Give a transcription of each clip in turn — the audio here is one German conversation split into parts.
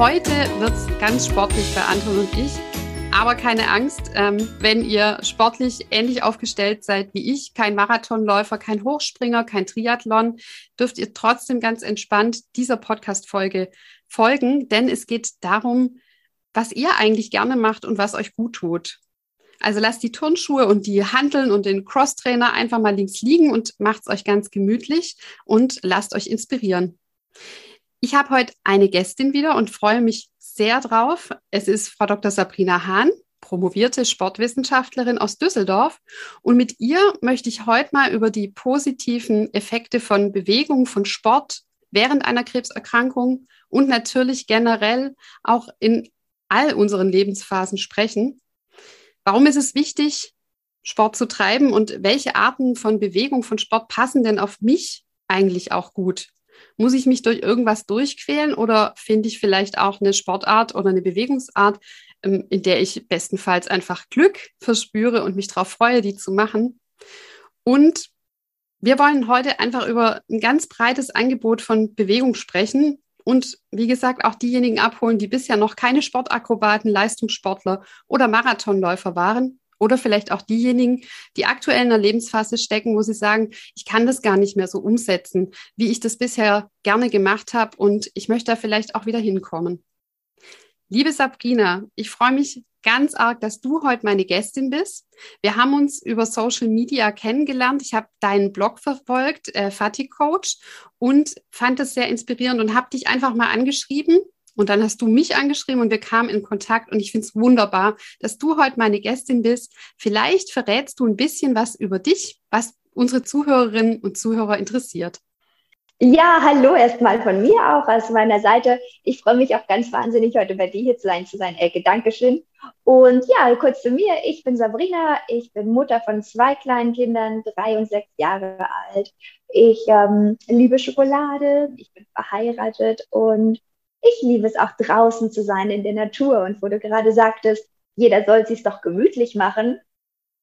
Heute wird es ganz sportlich bei Anton und ich. Aber keine Angst, ähm, wenn ihr sportlich ähnlich aufgestellt seid wie ich, kein Marathonläufer, kein Hochspringer, kein Triathlon, dürft ihr trotzdem ganz entspannt dieser Podcast-Folge folgen, denn es geht darum, was ihr eigentlich gerne macht und was euch gut tut. Also lasst die Turnschuhe und die Handeln und den Crosstrainer einfach mal links liegen und macht es euch ganz gemütlich und lasst euch inspirieren. Ich habe heute eine Gästin wieder und freue mich sehr drauf. Es ist Frau Dr. Sabrina Hahn, promovierte Sportwissenschaftlerin aus Düsseldorf. Und mit ihr möchte ich heute mal über die positiven Effekte von Bewegung, von Sport während einer Krebserkrankung und natürlich generell auch in all unseren Lebensphasen sprechen. Warum ist es wichtig, Sport zu treiben und welche Arten von Bewegung, von Sport passen denn auf mich eigentlich auch gut? Muss ich mich durch irgendwas durchquälen oder finde ich vielleicht auch eine Sportart oder eine Bewegungsart, ähm, in der ich bestenfalls einfach Glück verspüre und mich darauf freue, die zu machen? Und wir wollen heute einfach über ein ganz breites Angebot von Bewegung sprechen und wie gesagt auch diejenigen abholen, die bisher noch keine Sportakrobaten, Leistungssportler oder Marathonläufer waren oder vielleicht auch diejenigen, die aktuell in einer Lebensphase stecken, wo sie sagen, ich kann das gar nicht mehr so umsetzen, wie ich das bisher gerne gemacht habe und ich möchte da vielleicht auch wieder hinkommen. Liebe Sabrina, ich freue mich ganz arg, dass du heute meine Gästin bist. Wir haben uns über Social Media kennengelernt. Ich habe deinen Blog verfolgt, äh, Fatih Coach, und fand es sehr inspirierend und habe dich einfach mal angeschrieben und dann hast du mich angeschrieben und wir kamen in Kontakt und ich finde es wunderbar, dass du heute meine Gästin bist. Vielleicht verrätst du ein bisschen was über dich, was unsere Zuhörerinnen und Zuhörer interessiert. Ja, hallo erstmal von mir auch aus meiner Seite. Ich freue mich auch ganz wahnsinnig, heute bei dir hier zu sein, zu sein, Elke. Dankeschön. Und ja, kurz zu mir. Ich bin Sabrina. Ich bin Mutter von zwei kleinen Kindern, drei und sechs Jahre alt. Ich ähm, liebe Schokolade. Ich bin verheiratet und ich liebe es auch draußen zu sein in der Natur. Und wo du gerade sagtest, jeder soll sich doch gemütlich machen.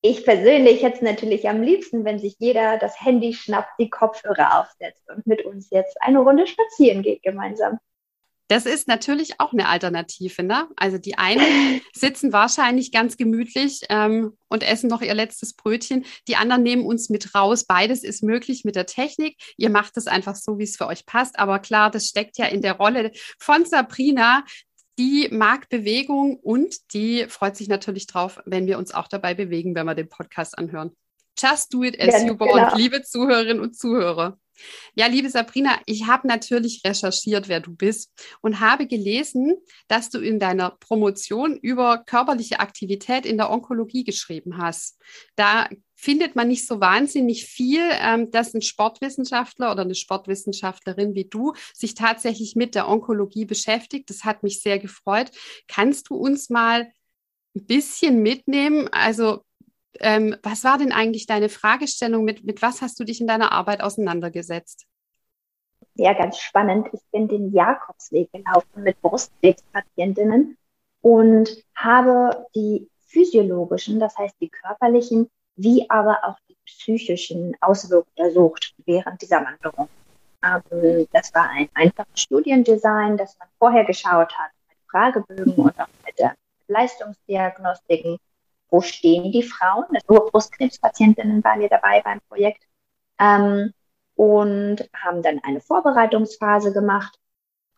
Ich persönlich hätte es natürlich am liebsten, wenn sich jeder das Handy schnappt, die Kopfhörer aufsetzt und mit uns jetzt eine Runde spazieren geht gemeinsam. Das ist natürlich auch eine Alternative. Ne? Also die einen sitzen wahrscheinlich ganz gemütlich ähm, und essen noch ihr letztes Brötchen. Die anderen nehmen uns mit raus. Beides ist möglich mit der Technik. Ihr macht es einfach so, wie es für euch passt. Aber klar, das steckt ja in der Rolle von Sabrina. Die mag Bewegung und die freut sich natürlich drauf, wenn wir uns auch dabei bewegen, wenn wir den Podcast anhören. Just do it as ja, you want, genau. liebe Zuhörerinnen und Zuhörer. Ja, liebe Sabrina, ich habe natürlich recherchiert, wer du bist und habe gelesen, dass du in deiner Promotion über körperliche Aktivität in der Onkologie geschrieben hast. Da findet man nicht so wahnsinnig viel, ähm, dass ein Sportwissenschaftler oder eine Sportwissenschaftlerin wie du sich tatsächlich mit der Onkologie beschäftigt. Das hat mich sehr gefreut. Kannst du uns mal ein bisschen mitnehmen? Also ähm, was war denn eigentlich deine Fragestellung? Mit, mit was hast du dich in deiner Arbeit auseinandergesetzt? Ja, ganz spannend. Ich bin den Jakobsweg gelaufen mit Brustkrebspatientinnen und habe die physiologischen, das heißt die körperlichen, wie aber auch die psychischen Auswirkungen untersucht während dieser Wanderung. Ähm, das war ein einfaches Studiendesign, das man vorher geschaut hat, mit Fragebögen und auch mit der Leistungsdiagnostiken wo stehen die Frauen? Nur Brustkrebspatientinnen waren wir dabei beim Projekt ähm, und haben dann eine Vorbereitungsphase gemacht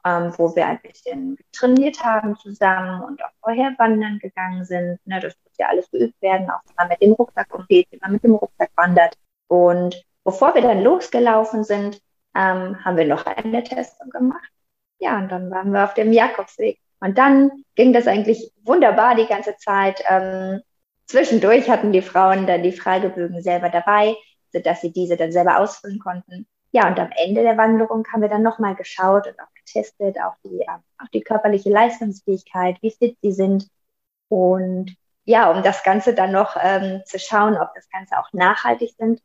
ähm, wo wir ein bisschen trainiert haben zusammen und auch vorher wandern gegangen sind. Ne, das muss ja alles geübt werden, auch wenn man mit dem Rucksack umgeht, wie man mit dem Rucksack wandert. Und bevor wir dann losgelaufen sind, ähm, haben wir noch eine Testung gemacht. Ja, und dann waren wir auf dem Jakobsweg. Und dann ging das eigentlich wunderbar die ganze Zeit. Ähm, zwischendurch hatten die Frauen dann die Fragebögen selber dabei, sodass sie diese dann selber ausfüllen konnten. Ja, und am Ende der Wanderung haben wir dann nochmal geschaut und auch getestet, auch die, ähm, auch die körperliche Leistungsfähigkeit, wie fit sie sind. Und ja, um das Ganze dann noch ähm, zu schauen, ob das Ganze auch nachhaltig sind,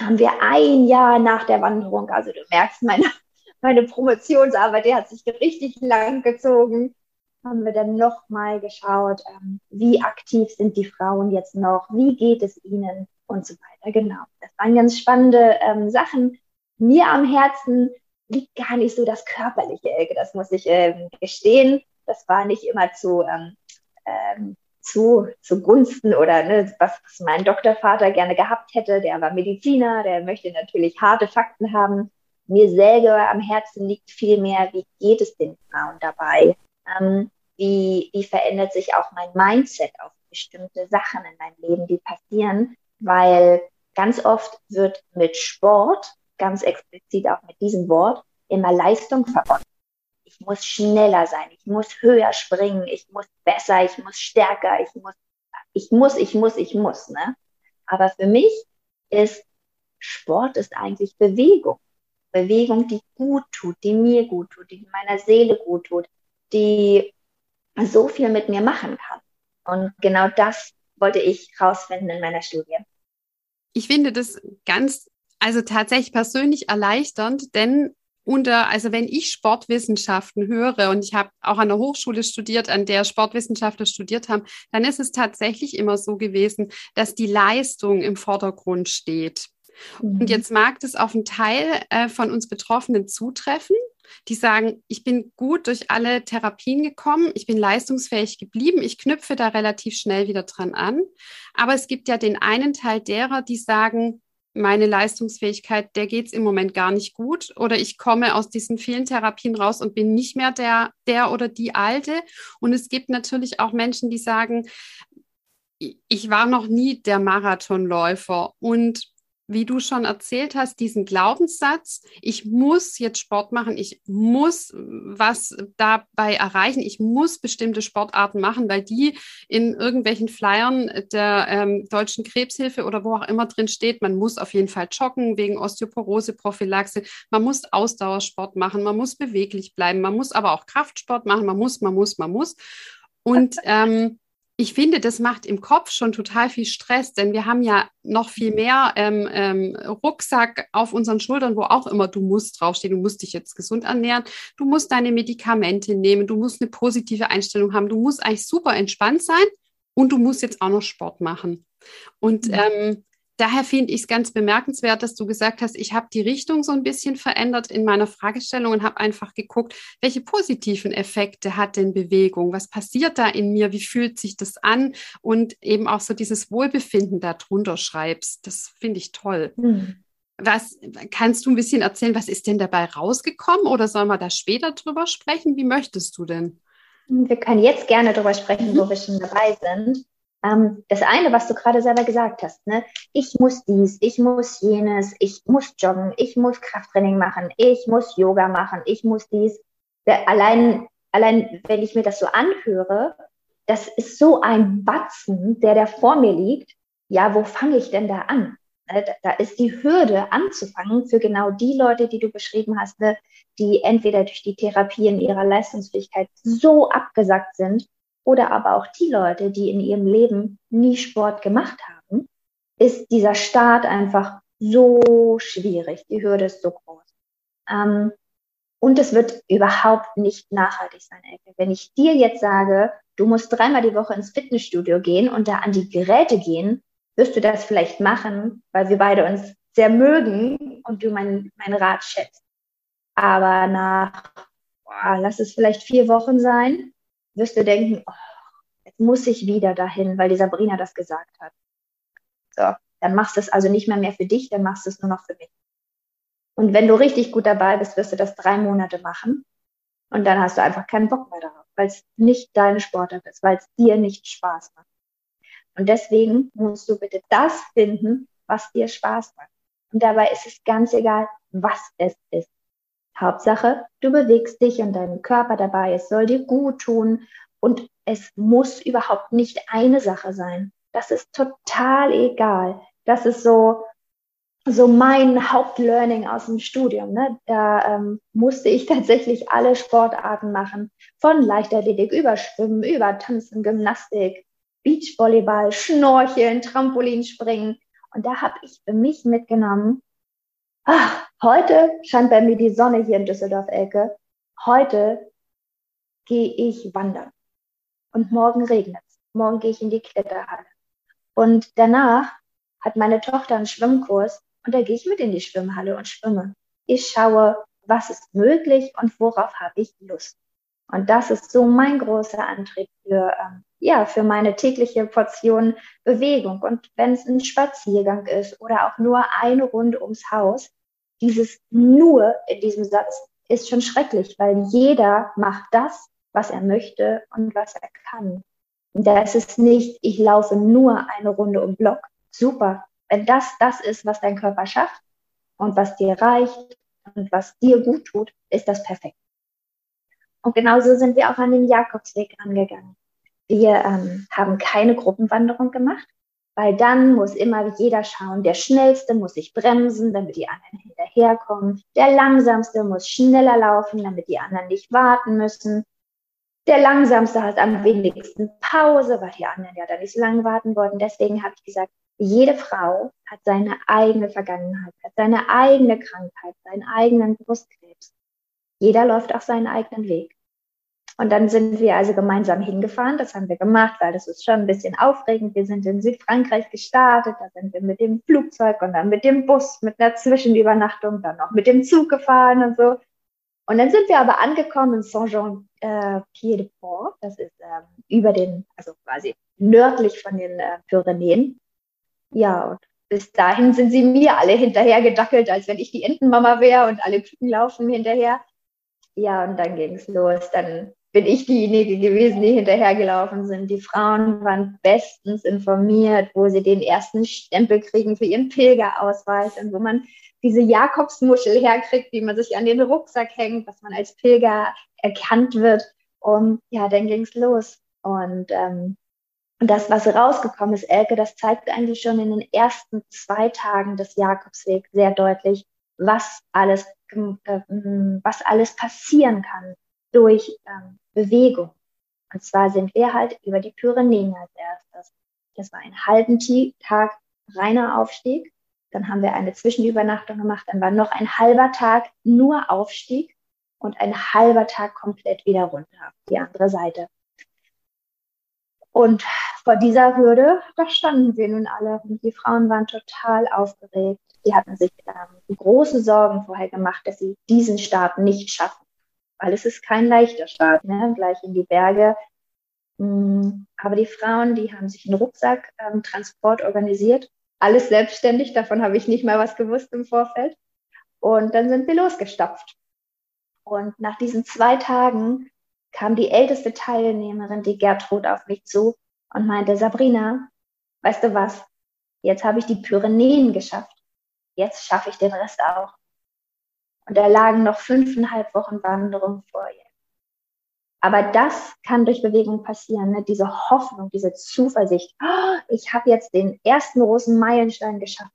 haben wir ein Jahr nach der Wanderung, also du merkst, meine, meine Promotionsarbeit, die hat sich richtig lang gezogen, haben wir dann nochmal geschaut, ähm, wie aktiv sind die Frauen jetzt noch, wie geht es ihnen und so weiter. Genau, das waren ganz spannende ähm, Sachen. Mir am Herzen liegt gar nicht so das körperliche Ecke, das muss ich ähm, gestehen. Das war nicht immer zu, ähm, ähm, zu, zugunsten oder ne, was, was mein Doktorvater gerne gehabt hätte. Der war Mediziner, der möchte natürlich harte Fakten haben. Mir selber am Herzen liegt viel mehr, wie geht es den Frauen dabei? Ähm, wie, wie verändert sich auch mein Mindset auf bestimmte Sachen in meinem Leben, die passieren? Weil ganz oft wird mit Sport, ganz explizit auch mit diesem Wort, immer Leistung verbunden ich muss schneller sein, ich muss höher springen, ich muss besser, ich muss stärker, ich muss, ich muss, ich muss, ich muss. Ne? Aber für mich ist Sport ist eigentlich Bewegung. Bewegung, die gut tut, die mir gut tut, die meiner Seele gut tut, die so viel mit mir machen kann. Und genau das wollte ich rausfinden in meiner Studie. Ich finde das ganz, also tatsächlich persönlich erleichternd, denn unter, also wenn ich Sportwissenschaften höre und ich habe auch an der Hochschule studiert, an der Sportwissenschaftler studiert haben, dann ist es tatsächlich immer so gewesen, dass die Leistung im Vordergrund steht. Mhm. Und jetzt mag das auf einen Teil äh, von uns Betroffenen zutreffen, die sagen, ich bin gut durch alle Therapien gekommen, ich bin leistungsfähig geblieben, ich knüpfe da relativ schnell wieder dran an. Aber es gibt ja den einen Teil derer, die sagen, meine Leistungsfähigkeit, der geht es im Moment gar nicht gut oder ich komme aus diesen vielen Therapien raus und bin nicht mehr der, der oder die Alte. Und es gibt natürlich auch Menschen, die sagen, ich war noch nie der Marathonläufer und wie du schon erzählt hast, diesen Glaubenssatz, ich muss jetzt Sport machen, ich muss was dabei erreichen, ich muss bestimmte Sportarten machen, weil die in irgendwelchen Flyern der ähm, Deutschen Krebshilfe oder wo auch immer drin steht, man muss auf jeden Fall joggen wegen Osteoporose, Prophylaxe, man muss Ausdauersport machen, man muss beweglich bleiben, man muss aber auch Kraftsport machen, man muss, man muss, man muss. Und ähm, ich finde, das macht im Kopf schon total viel Stress, denn wir haben ja noch viel mehr ähm, ähm, Rucksack auf unseren Schultern, wo auch immer du musst draufstehen, du musst dich jetzt gesund ernähren, du musst deine Medikamente nehmen, du musst eine positive Einstellung haben, du musst eigentlich super entspannt sein und du musst jetzt auch noch Sport machen. Und mhm. ähm, daher finde ich es ganz bemerkenswert, dass du gesagt hast, ich habe die Richtung so ein bisschen verändert in meiner Fragestellung und habe einfach geguckt, welche positiven Effekte hat denn Bewegung? Was passiert da in mir? Wie fühlt sich das an? Und eben auch so dieses Wohlbefinden darunter schreibst. Das finde ich toll. Mhm. Was kannst du ein bisschen erzählen? Was ist denn dabei rausgekommen oder sollen wir da später drüber sprechen? Wie möchtest du denn? Wir können jetzt gerne darüber sprechen, wo wir schon dabei sind. Ähm, das eine, was du gerade selber gesagt hast, ne? ich muss dies, ich muss jenes, ich muss joggen, ich muss Krafttraining machen, ich muss Yoga machen, ich muss dies. Allein, allein wenn ich mir das so anhöre, das ist so ein Batzen, der da vor mir liegt. Ja, wo fange ich denn da an? Ne, da ist die Hürde anzufangen für genau die Leute, die du beschrieben hast, ne, die entweder durch die Therapie in ihrer Leistungsfähigkeit so abgesackt sind, oder aber auch die Leute, die in ihrem Leben nie Sport gemacht haben, ist dieser Start einfach so schwierig. Die Hürde ist so groß. Ähm, und es wird überhaupt nicht nachhaltig sein, Ecke. Wenn ich dir jetzt sage, du musst dreimal die Woche ins Fitnessstudio gehen und da an die Geräte gehen, wirst du das vielleicht machen, weil wir beide uns sehr mögen und du meinen mein Rat schätzt. Aber nach, boah, lass es vielleicht vier Wochen sein, wirst du denken, oh, jetzt muss ich wieder dahin, weil die Sabrina das gesagt hat. So, dann machst du es also nicht mehr mehr für dich, dann machst du es nur noch für mich. Und wenn du richtig gut dabei bist, wirst du das drei Monate machen. Und dann hast du einfach keinen Bock mehr darauf, weil es nicht deine Sportart ist, weil es dir nicht Spaß macht. Und deswegen musst du bitte das finden, was dir Spaß macht. Und dabei ist es ganz egal, was es ist. Hauptsache, du bewegst dich und deinen Körper dabei. Es soll dir gut tun und es muss überhaupt nicht eine Sache sein. Das ist total egal. Das ist so, so mein Hauptlearning aus dem Studium. Ne? Da ähm, musste ich tatsächlich alle Sportarten machen. Von Leichtathletik über Schwimmen, über Tanzen, Gymnastik, Beachvolleyball, Schnorcheln, Trampolinspringen. Und da habe ich für mich mitgenommen, ach, heute scheint bei mir die Sonne hier in Düsseldorf-Ecke. Heute gehe ich wandern. Und morgen regnet es. Morgen gehe ich in die Kletterhalle. Und danach hat meine Tochter einen Schwimmkurs und da gehe ich mit in die Schwimmhalle und schwimme. Ich schaue, was ist möglich und worauf habe ich Lust. Und das ist so mein großer Antrieb für, ähm, ja, für meine tägliche Portion Bewegung. Und wenn es ein Spaziergang ist oder auch nur eine Runde ums Haus, dieses nur in diesem Satz ist schon schrecklich, weil jeder macht das, was er möchte und was er kann. Das ist nicht, ich laufe nur eine Runde um Block. Super. Wenn das das ist, was dein Körper schafft und was dir reicht und was dir gut tut, ist das perfekt. Und genauso sind wir auch an den Jakobsweg angegangen. Wir ähm, haben keine Gruppenwanderung gemacht, weil dann muss immer jeder schauen, der Schnellste muss sich bremsen, damit die anderen hinterherkommen. Der Langsamste muss schneller laufen, damit die anderen nicht warten müssen. Der Langsamste hat am wenigsten Pause, weil die anderen ja da nicht so lange warten wollten. Deswegen habe ich gesagt, jede Frau hat seine eigene Vergangenheit, hat seine eigene Krankheit, seinen eigenen Brustkrebs. Jeder läuft auch seinen eigenen Weg. Und dann sind wir also gemeinsam hingefahren. Das haben wir gemacht, weil das ist schon ein bisschen aufregend. Wir sind in Südfrankreich gestartet. Da sind wir mit dem Flugzeug und dann mit dem Bus, mit einer Zwischenübernachtung, dann noch mit dem Zug gefahren und so. Und dann sind wir aber angekommen in Saint-Jean-Pied-de-Port. das ist ähm, über den, also quasi nördlich von den äh, Pyrenäen. Ja, und bis dahin sind sie mir alle hinterher gedackelt, als wenn ich die Entenmama wäre und alle Küken laufen hinterher. Ja, und dann ging es los. Dann bin ich diejenige gewesen, die hinterhergelaufen sind. Die Frauen waren bestens informiert, wo sie den ersten Stempel kriegen für ihren Pilgerausweis und wo man diese Jakobsmuschel herkriegt, die man sich an den Rucksack hängt, dass man als Pilger erkannt wird. Und ja, dann ging es los. Und ähm, das, was rausgekommen ist, Elke, das zeigt eigentlich schon in den ersten zwei Tagen des Jakobswegs sehr deutlich, was alles, äh, was alles passieren kann durch ähm, Bewegung. Und zwar sind wir halt über die Pyrenäen als erstes. Das war ein halben Tag reiner Aufstieg. Dann haben wir eine Zwischenübernachtung gemacht. Dann war noch ein halber Tag nur Aufstieg und ein halber Tag komplett wieder runter, die andere Seite. Und vor dieser Hürde, da standen wir nun alle und die Frauen waren total aufgeregt. Die hatten sich ähm, große Sorgen vorher gemacht, dass sie diesen Start nicht schaffen, weil es ist kein leichter Start, ne? gleich in die Berge. Mm, aber die Frauen, die haben sich einen Rucksacktransport ähm, organisiert, alles selbstständig, davon habe ich nicht mal was gewusst im Vorfeld. Und dann sind wir losgestapft. Und nach diesen zwei Tagen kam die älteste Teilnehmerin, die Gertrud, auf mich zu und meinte, Sabrina, weißt du was? Jetzt habe ich die Pyrenäen geschafft. Jetzt schaffe ich den Rest auch. Und da lagen noch fünfeinhalb Wochen Wanderung vor ihr. Aber das kann durch Bewegung passieren, ne? diese Hoffnung, diese Zuversicht. Oh, ich habe jetzt den ersten großen Meilenstein geschafft.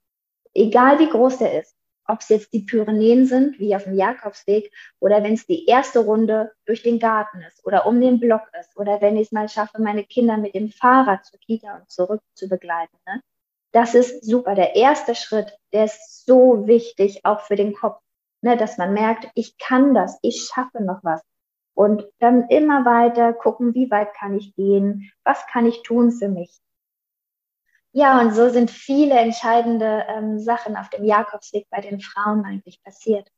Egal wie groß der ist ob es jetzt die Pyrenäen sind, wie auf dem Jakobsweg, oder wenn es die erste Runde durch den Garten ist oder um den Block ist, oder wenn ich es mal schaffe, meine Kinder mit dem Fahrrad zur Kita und zurück zu begleiten. Ne? Das ist super. Der erste Schritt, der ist so wichtig, auch für den Kopf, ne? dass man merkt, ich kann das, ich schaffe noch was. Und dann immer weiter gucken, wie weit kann ich gehen, was kann ich tun für mich. Ja, und so sind viele entscheidende ähm, Sachen auf dem Jakobsweg bei den Frauen eigentlich passiert.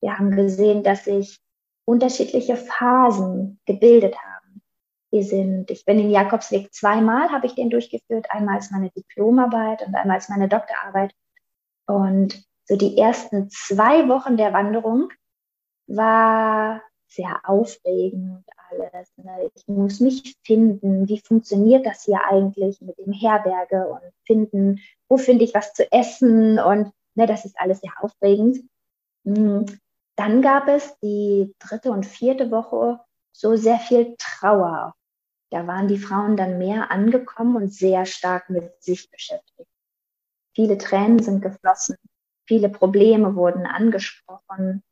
Wir haben gesehen, dass sich unterschiedliche Phasen gebildet haben. Wir sind, ich bin den Jakobsweg zweimal, habe ich den durchgeführt, einmal als meine Diplomarbeit und einmal als meine Doktorarbeit. Und so die ersten zwei Wochen der Wanderung war sehr aufregend alles. Ne? Ich muss mich finden, wie funktioniert das hier eigentlich mit dem Herberge und finden, wo finde ich was zu essen und ne, das ist alles sehr aufregend. Hm, dann gab es die dritte und vierte Woche so sehr viel Trauer. Da waren die Frauen dann mehr angekommen und sehr stark mit sich beschäftigt. Viele Tränen sind geflossen, viele Probleme wurden angesprochen.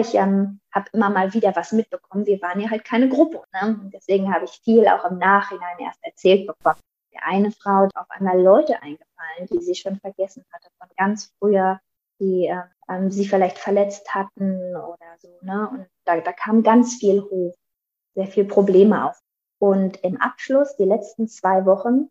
Ich ähm, habe immer mal wieder was mitbekommen. Wir waren ja halt keine Gruppe. Ne? Deswegen habe ich viel auch im Nachhinein erst erzählt bekommen. Der eine Frau hat auf einmal Leute eingefallen, die sie schon vergessen hatte von ganz früher, die äh, ähm, sie vielleicht verletzt hatten oder so. Ne? Und da, da kam ganz viel hoch, sehr viel Probleme auf. Und im Abschluss, die letzten zwei Wochen,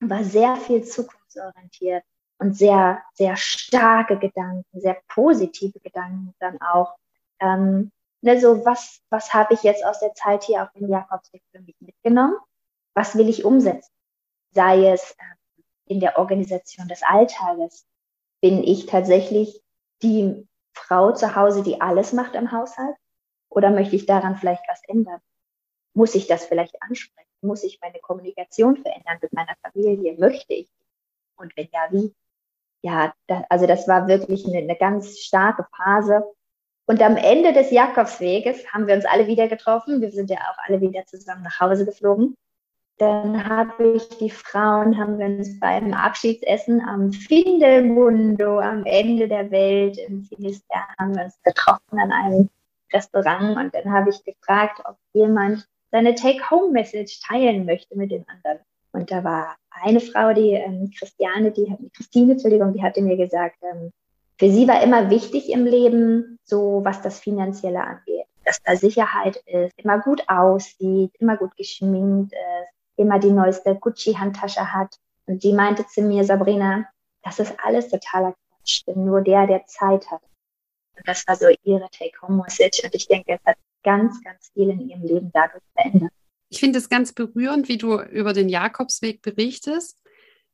war sehr viel zukunftsorientiert und sehr, sehr starke Gedanken, sehr positive Gedanken dann auch. Ähm, also was, was habe ich jetzt aus der Zeit hier auf dem Jakobsweg für mich mitgenommen? Was will ich umsetzen? Sei es äh, in der Organisation des Alltages. Bin ich tatsächlich die Frau zu Hause, die alles macht im Haushalt? Oder möchte ich daran vielleicht was ändern? Muss ich das vielleicht ansprechen? Muss ich meine Kommunikation verändern mit meiner Familie? Möchte ich? Und wenn ja, wie? Ja, da, also das war wirklich eine, eine ganz starke Phase. Und am Ende des Jakobsweges haben wir uns alle wieder getroffen. Wir sind ja auch alle wieder zusammen nach Hause geflogen. Dann habe ich die Frauen, haben wir uns beim Abschiedsessen am Findelmundo am Ende der Welt im Finisterre haben wir uns getroffen an einem Restaurant und dann habe ich gefragt, ob jemand seine Take-Home-Message teilen möchte mit den anderen. Und da war eine Frau, die ähm, Christiane, die hat, Christine, Entschuldigung, die hatte mir gesagt, ähm, für sie war immer wichtig im Leben, so was das Finanzielle angeht, dass da Sicherheit ist, immer gut aussieht, immer gut geschminkt ist, immer die neueste Gucci-Handtasche hat. Und die meinte zu mir, Sabrina, das ist alles totaler Quatsch, denn nur der, der Zeit hat. Und das war so ihre Take-Home-Message. Und ich denke, es hat ganz, ganz viel in ihrem Leben dadurch verändert. Ich finde es ganz berührend, wie du über den Jakobsweg berichtest,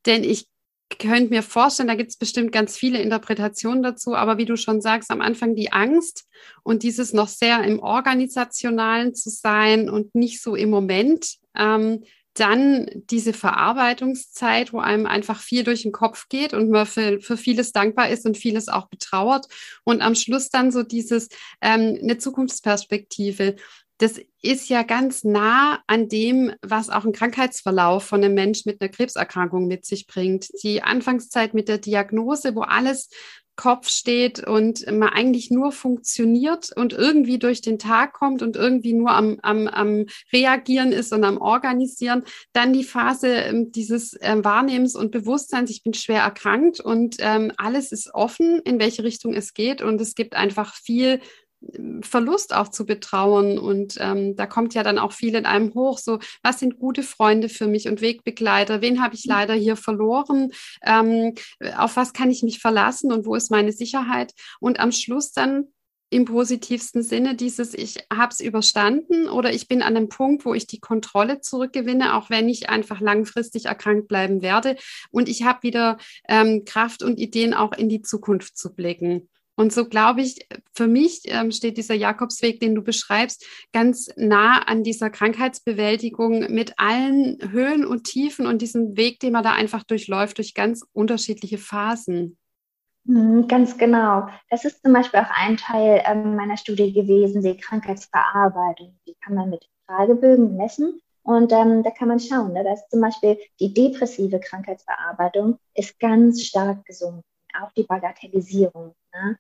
denn ich könnte mir vorstellen, da gibt es bestimmt ganz viele Interpretationen dazu, aber wie du schon sagst, am Anfang die Angst und dieses noch sehr im Organisationalen zu sein und nicht so im Moment, ähm, dann diese Verarbeitungszeit, wo einem einfach viel durch den Kopf geht und man für, für vieles dankbar ist und vieles auch betrauert. Und am Schluss dann so dieses, ähm, eine Zukunftsperspektive. Das ist ja ganz nah an dem, was auch ein Krankheitsverlauf von einem Mensch mit einer Krebserkrankung mit sich bringt. Die Anfangszeit mit der Diagnose, wo alles Kopf steht und man eigentlich nur funktioniert und irgendwie durch den Tag kommt und irgendwie nur am, am, am Reagieren ist und am Organisieren. Dann die Phase ähm, dieses äh, Wahrnehmens und Bewusstseins, ich bin schwer erkrankt und ähm, alles ist offen, in welche Richtung es geht und es gibt einfach viel Verlust auch zu betrauern. Und ähm, da kommt ja dann auch viel in einem hoch, so, was sind gute Freunde für mich und Wegbegleiter? Wen habe ich mhm. leider hier verloren? Ähm, auf was kann ich mich verlassen und wo ist meine Sicherheit? Und am Schluss dann im positivsten Sinne dieses, ich habe es überstanden oder ich bin an einem Punkt, wo ich die Kontrolle zurückgewinne, auch wenn ich einfach langfristig erkrankt bleiben werde. Und ich habe wieder ähm, Kraft und Ideen auch in die Zukunft zu blicken. Und so glaube ich, für mich ähm, steht dieser Jakobsweg, den du beschreibst, ganz nah an dieser Krankheitsbewältigung mit allen Höhen und Tiefen und diesem Weg, den man da einfach durchläuft, durch ganz unterschiedliche Phasen. Mhm, ganz genau. Das ist zum Beispiel auch ein Teil ähm, meiner Studie gewesen, die Krankheitsverarbeitung. Die kann man mit Fragebögen messen. Und ähm, da kann man schauen, ne, dass zum Beispiel die depressive Krankheitsverarbeitung ist ganz stark gesunken, auch die Bagatellisierung. Ne?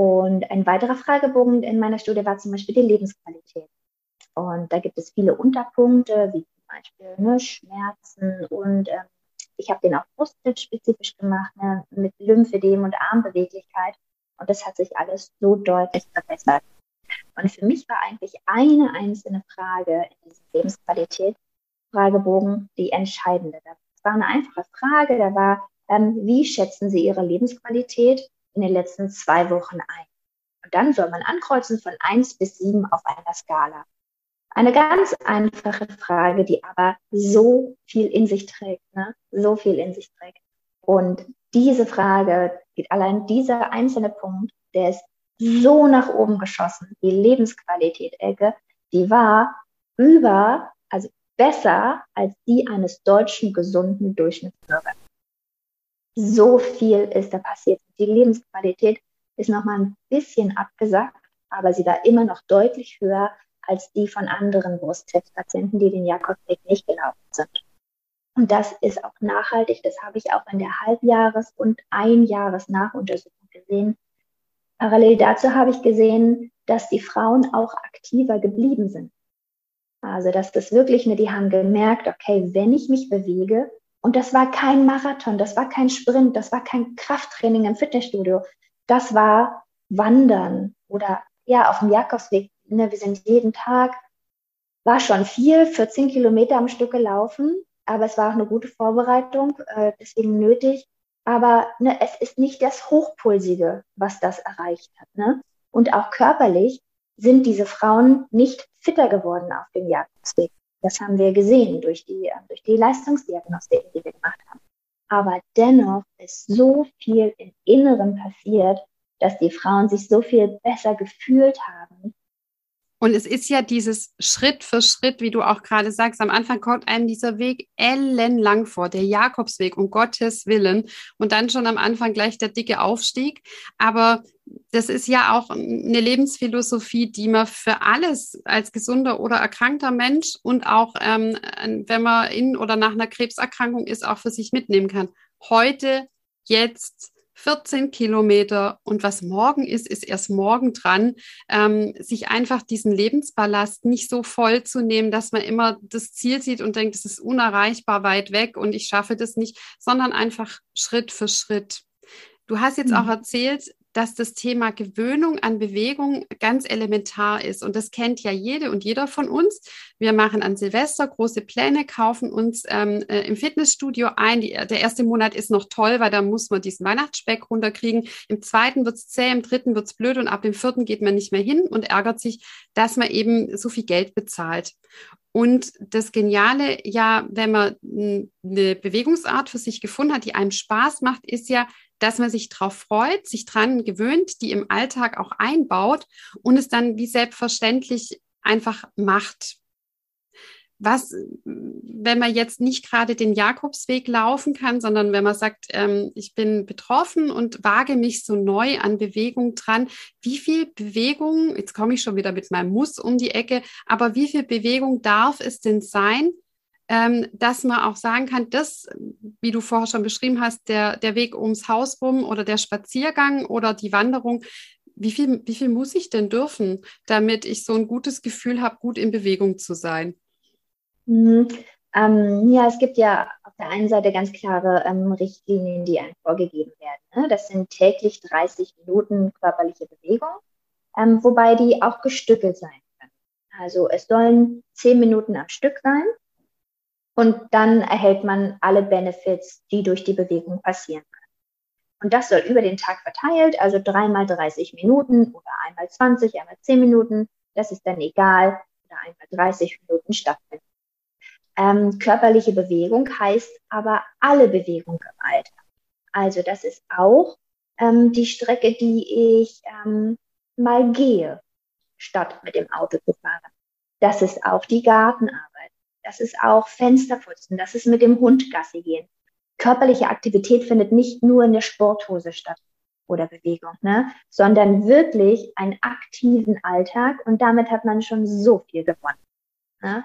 Und ein weiterer Fragebogen in meiner Studie war zum Beispiel die Lebensqualität. Und da gibt es viele Unterpunkte, wie zum Beispiel ne, Schmerzen und ähm, ich habe den auch brustspezifisch gemacht, ne, mit Lymphedem und Armbeweglichkeit. Und das hat sich alles so deutlich verbessert. Und für mich war eigentlich eine einzelne Frage in diesem Lebensqualität-Fragebogen die entscheidende. Das war eine einfache Frage, da war, ähm, wie schätzen Sie Ihre Lebensqualität in den letzten zwei Wochen ein. Und dann soll man ankreuzen von eins bis sieben auf einer Skala. Eine ganz einfache Frage, die aber so viel in sich trägt, ne? so viel in sich trägt. Und diese Frage, allein dieser einzelne Punkt, der ist so nach oben geschossen. Die Lebensqualität, Elke, die war über, also besser als die eines deutschen gesunden Durchschnittsbürgers. So viel ist da passiert. Die Lebensqualität ist noch mal ein bisschen abgesagt, aber sie war immer noch deutlich höher als die von anderen Brustkrebspatienten, die den Jakobsweg nicht gelaufen sind. Und das ist auch nachhaltig. Das habe ich auch in der Halbjahres- und Einjahres-Nachuntersuchung gesehen. Parallel dazu habe ich gesehen, dass die Frauen auch aktiver geblieben sind. Also, dass das wirklich, ne, die haben gemerkt, okay, wenn ich mich bewege, und das war kein Marathon, das war kein Sprint, das war kein Krafttraining im Fitnessstudio, das war Wandern oder ja, auf dem Jakobsweg. Ne, wir sind jeden Tag, war schon vier, 14 Kilometer am Stück gelaufen, aber es war auch eine gute Vorbereitung, äh, deswegen nötig. Aber ne, es ist nicht das Hochpulsige, was das erreicht hat. Ne? Und auch körperlich sind diese Frauen nicht fitter geworden auf dem Jakobsweg. Das haben wir gesehen durch die, äh, durch die Leistungsdiagnostik, die wir gemacht haben. Aber dennoch ist so viel im Inneren passiert, dass die Frauen sich so viel besser gefühlt haben, und es ist ja dieses Schritt für Schritt, wie du auch gerade sagst, am Anfang kommt einem dieser Weg ellenlang vor, der Jakobsweg, um Gottes Willen. Und dann schon am Anfang gleich der dicke Aufstieg. Aber das ist ja auch eine Lebensphilosophie, die man für alles als gesunder oder erkrankter Mensch und auch, ähm, wenn man in oder nach einer Krebserkrankung ist, auch für sich mitnehmen kann. Heute, jetzt, 14 Kilometer und was morgen ist, ist erst morgen dran, ähm, sich einfach diesen Lebensballast nicht so voll zu nehmen, dass man immer das Ziel sieht und denkt, es ist unerreichbar weit weg und ich schaffe das nicht, sondern einfach Schritt für Schritt. Du hast jetzt mhm. auch erzählt, dass das Thema Gewöhnung an Bewegung ganz elementar ist. Und das kennt ja jede und jeder von uns. Wir machen an Silvester große Pläne, kaufen uns ähm, äh, im Fitnessstudio ein. Die, der erste Monat ist noch toll, weil da muss man diesen Weihnachtsspeck runterkriegen. Im zweiten wird es zäh, im dritten wird es blöd und ab dem vierten geht man nicht mehr hin und ärgert sich, dass man eben so viel Geld bezahlt. Und das Geniale, ja, wenn man eine Bewegungsart für sich gefunden hat, die einem Spaß macht, ist ja, dass man sich darauf freut, sich dran gewöhnt, die im Alltag auch einbaut und es dann wie selbstverständlich einfach macht. Was, wenn man jetzt nicht gerade den Jakobsweg laufen kann, sondern wenn man sagt, ähm, ich bin betroffen und wage mich so neu an Bewegung dran, wie viel Bewegung, jetzt komme ich schon wieder mit meinem Muss um die Ecke, aber wie viel Bewegung darf es denn sein, ähm, dass man auch sagen kann, das, wie du vorher schon beschrieben hast, der, der Weg ums Haus rum oder der Spaziergang oder die Wanderung, wie viel, wie viel muss ich denn dürfen, damit ich so ein gutes Gefühl habe, gut in Bewegung zu sein? Mhm. Ähm, ja, es gibt ja auf der einen Seite ganz klare ähm, Richtlinien, die einem vorgegeben werden. Ne? Das sind täglich 30 Minuten körperliche Bewegung, ähm, wobei die auch gestückelt sein können. Also es sollen 10 Minuten am Stück sein und dann erhält man alle Benefits, die durch die Bewegung passieren können. Und das soll über den Tag verteilt, also dreimal 30 Minuten oder einmal 20, einmal 10 Minuten, das ist dann egal, oder einmal 30 Minuten stattfinden. Ähm, körperliche Bewegung heißt aber alle Bewegung im Alter. Also das ist auch ähm, die Strecke, die ich ähm, mal gehe, statt mit dem Auto zu fahren. Das ist auch die Gartenarbeit das ist auch Fensterputzen, das ist mit dem Hund Gassi gehen. Körperliche Aktivität findet nicht nur in der Sporthose statt oder Bewegung, ne? sondern wirklich einen aktiven Alltag und damit hat man schon so viel gewonnen. Ne?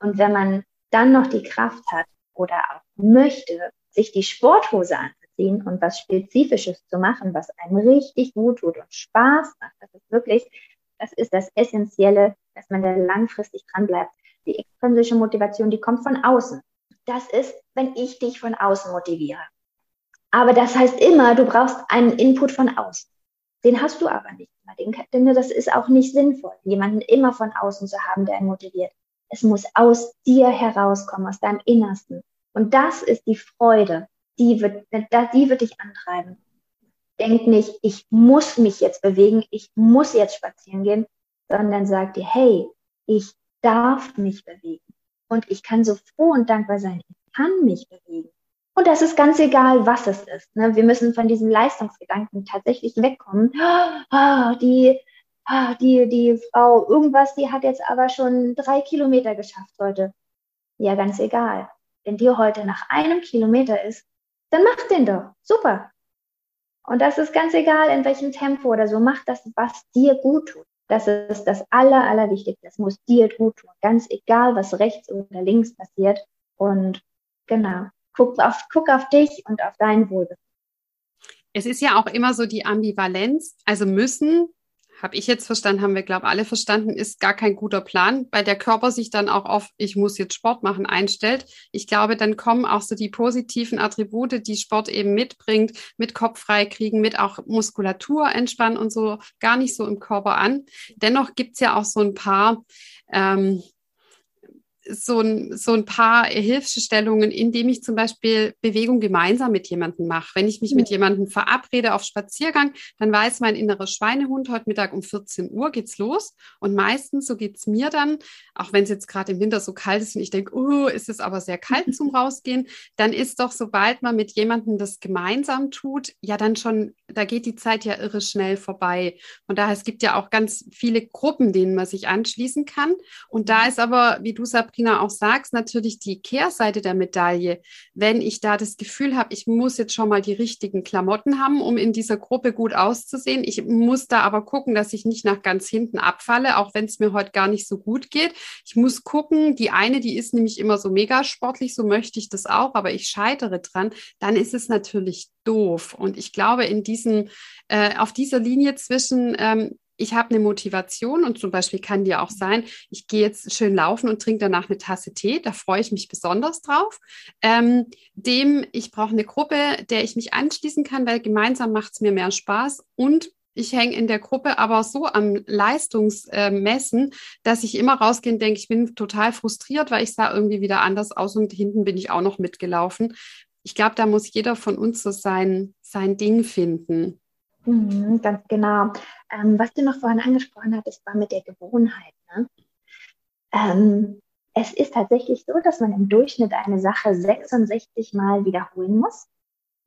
Und wenn man dann noch die Kraft hat oder auch möchte, sich die Sporthose anzuziehen und was Spezifisches zu machen, was einem richtig gut tut und Spaß macht, das ist wirklich, das ist das Essentielle, dass man da langfristig dran bleibt. Die extrinsische Motivation, die kommt von außen. Das ist, wenn ich dich von außen motiviere. Aber das heißt immer, du brauchst einen Input von außen. Den hast du aber nicht. Den, das ist auch nicht sinnvoll, jemanden immer von außen zu haben, der einen motiviert. Es muss aus dir herauskommen, aus deinem Innersten. Und das ist die Freude, die wird, die wird dich antreiben. Denk nicht, ich muss mich jetzt bewegen, ich muss jetzt spazieren gehen, sondern sag dir, hey, ich darf mich bewegen. Und ich kann so froh und dankbar sein, ich kann mich bewegen. Und das ist ganz egal, was es ist. Ne? Wir müssen von diesem Leistungsgedanken tatsächlich wegkommen. Ah, die, ah, die, die Frau, irgendwas, die hat jetzt aber schon drei Kilometer geschafft heute. Ja, ganz egal. Wenn dir heute nach einem Kilometer ist, dann mach den doch. Super. Und das ist ganz egal, in welchem Tempo oder so. Mach das, was dir gut tut. Das ist das Aller, Allerwichtigste. Das muss dir gut tun. Ganz egal, was rechts oder links passiert. Und genau, guck auf, guck auf dich und auf dein Wohlbefinden. Es ist ja auch immer so die Ambivalenz. Also müssen habe ich jetzt verstanden, haben wir, glaube ich, alle verstanden, ist gar kein guter Plan, weil der Körper sich dann auch auf, ich muss jetzt Sport machen, einstellt. Ich glaube, dann kommen auch so die positiven Attribute, die Sport eben mitbringt, mit Kopf frei kriegen, mit auch Muskulatur entspannen und so, gar nicht so im Körper an. Dennoch gibt es ja auch so ein paar, ähm, so ein, so ein paar Hilfestellungen, indem ich zum Beispiel Bewegung gemeinsam mit jemandem mache. Wenn ich mich mit jemandem verabrede auf Spaziergang, dann weiß mein innerer Schweinehund, heute Mittag um 14 Uhr geht's los. Und meistens, so geht's mir dann, auch wenn es jetzt gerade im Winter so kalt ist und ich denke, oh, ist es aber sehr kalt zum Rausgehen, dann ist doch, sobald man mit jemandem das gemeinsam tut, ja dann schon, da geht die Zeit ja irre schnell vorbei. Und daher, es gibt ja auch ganz viele Gruppen, denen man sich anschließen kann. Und da ist aber, wie du, Sabrina, Sabrina auch sagst, natürlich die Kehrseite der Medaille. Wenn ich da das Gefühl habe, ich muss jetzt schon mal die richtigen Klamotten haben, um in dieser Gruppe gut auszusehen. Ich muss da aber gucken, dass ich nicht nach ganz hinten abfalle, auch wenn es mir heute gar nicht so gut geht. Ich muss gucken, die eine, die ist nämlich immer so mega sportlich, so möchte ich das auch, aber ich scheitere dran. Dann ist es natürlich doof. Und ich glaube, in diesem, äh, auf dieser Linie zwischen ähm, ich habe eine Motivation und zum Beispiel kann die auch sein, ich gehe jetzt schön laufen und trinke danach eine Tasse Tee, da freue ich mich besonders drauf. Ähm, dem, ich brauche eine Gruppe, der ich mich anschließen kann, weil gemeinsam macht es mir mehr Spaß und ich hänge in der Gruppe aber so am Leistungsmessen, dass ich immer rausgehe und denke, ich bin total frustriert, weil ich sah irgendwie wieder anders aus und hinten bin ich auch noch mitgelaufen. Ich glaube, da muss jeder von uns so sein, sein Ding finden. Mhm, ganz genau. Ähm, was du noch vorhin angesprochen hattest, war mit der Gewohnheit. Ne? Ähm, es ist tatsächlich so, dass man im Durchschnitt eine Sache 66 Mal wiederholen muss,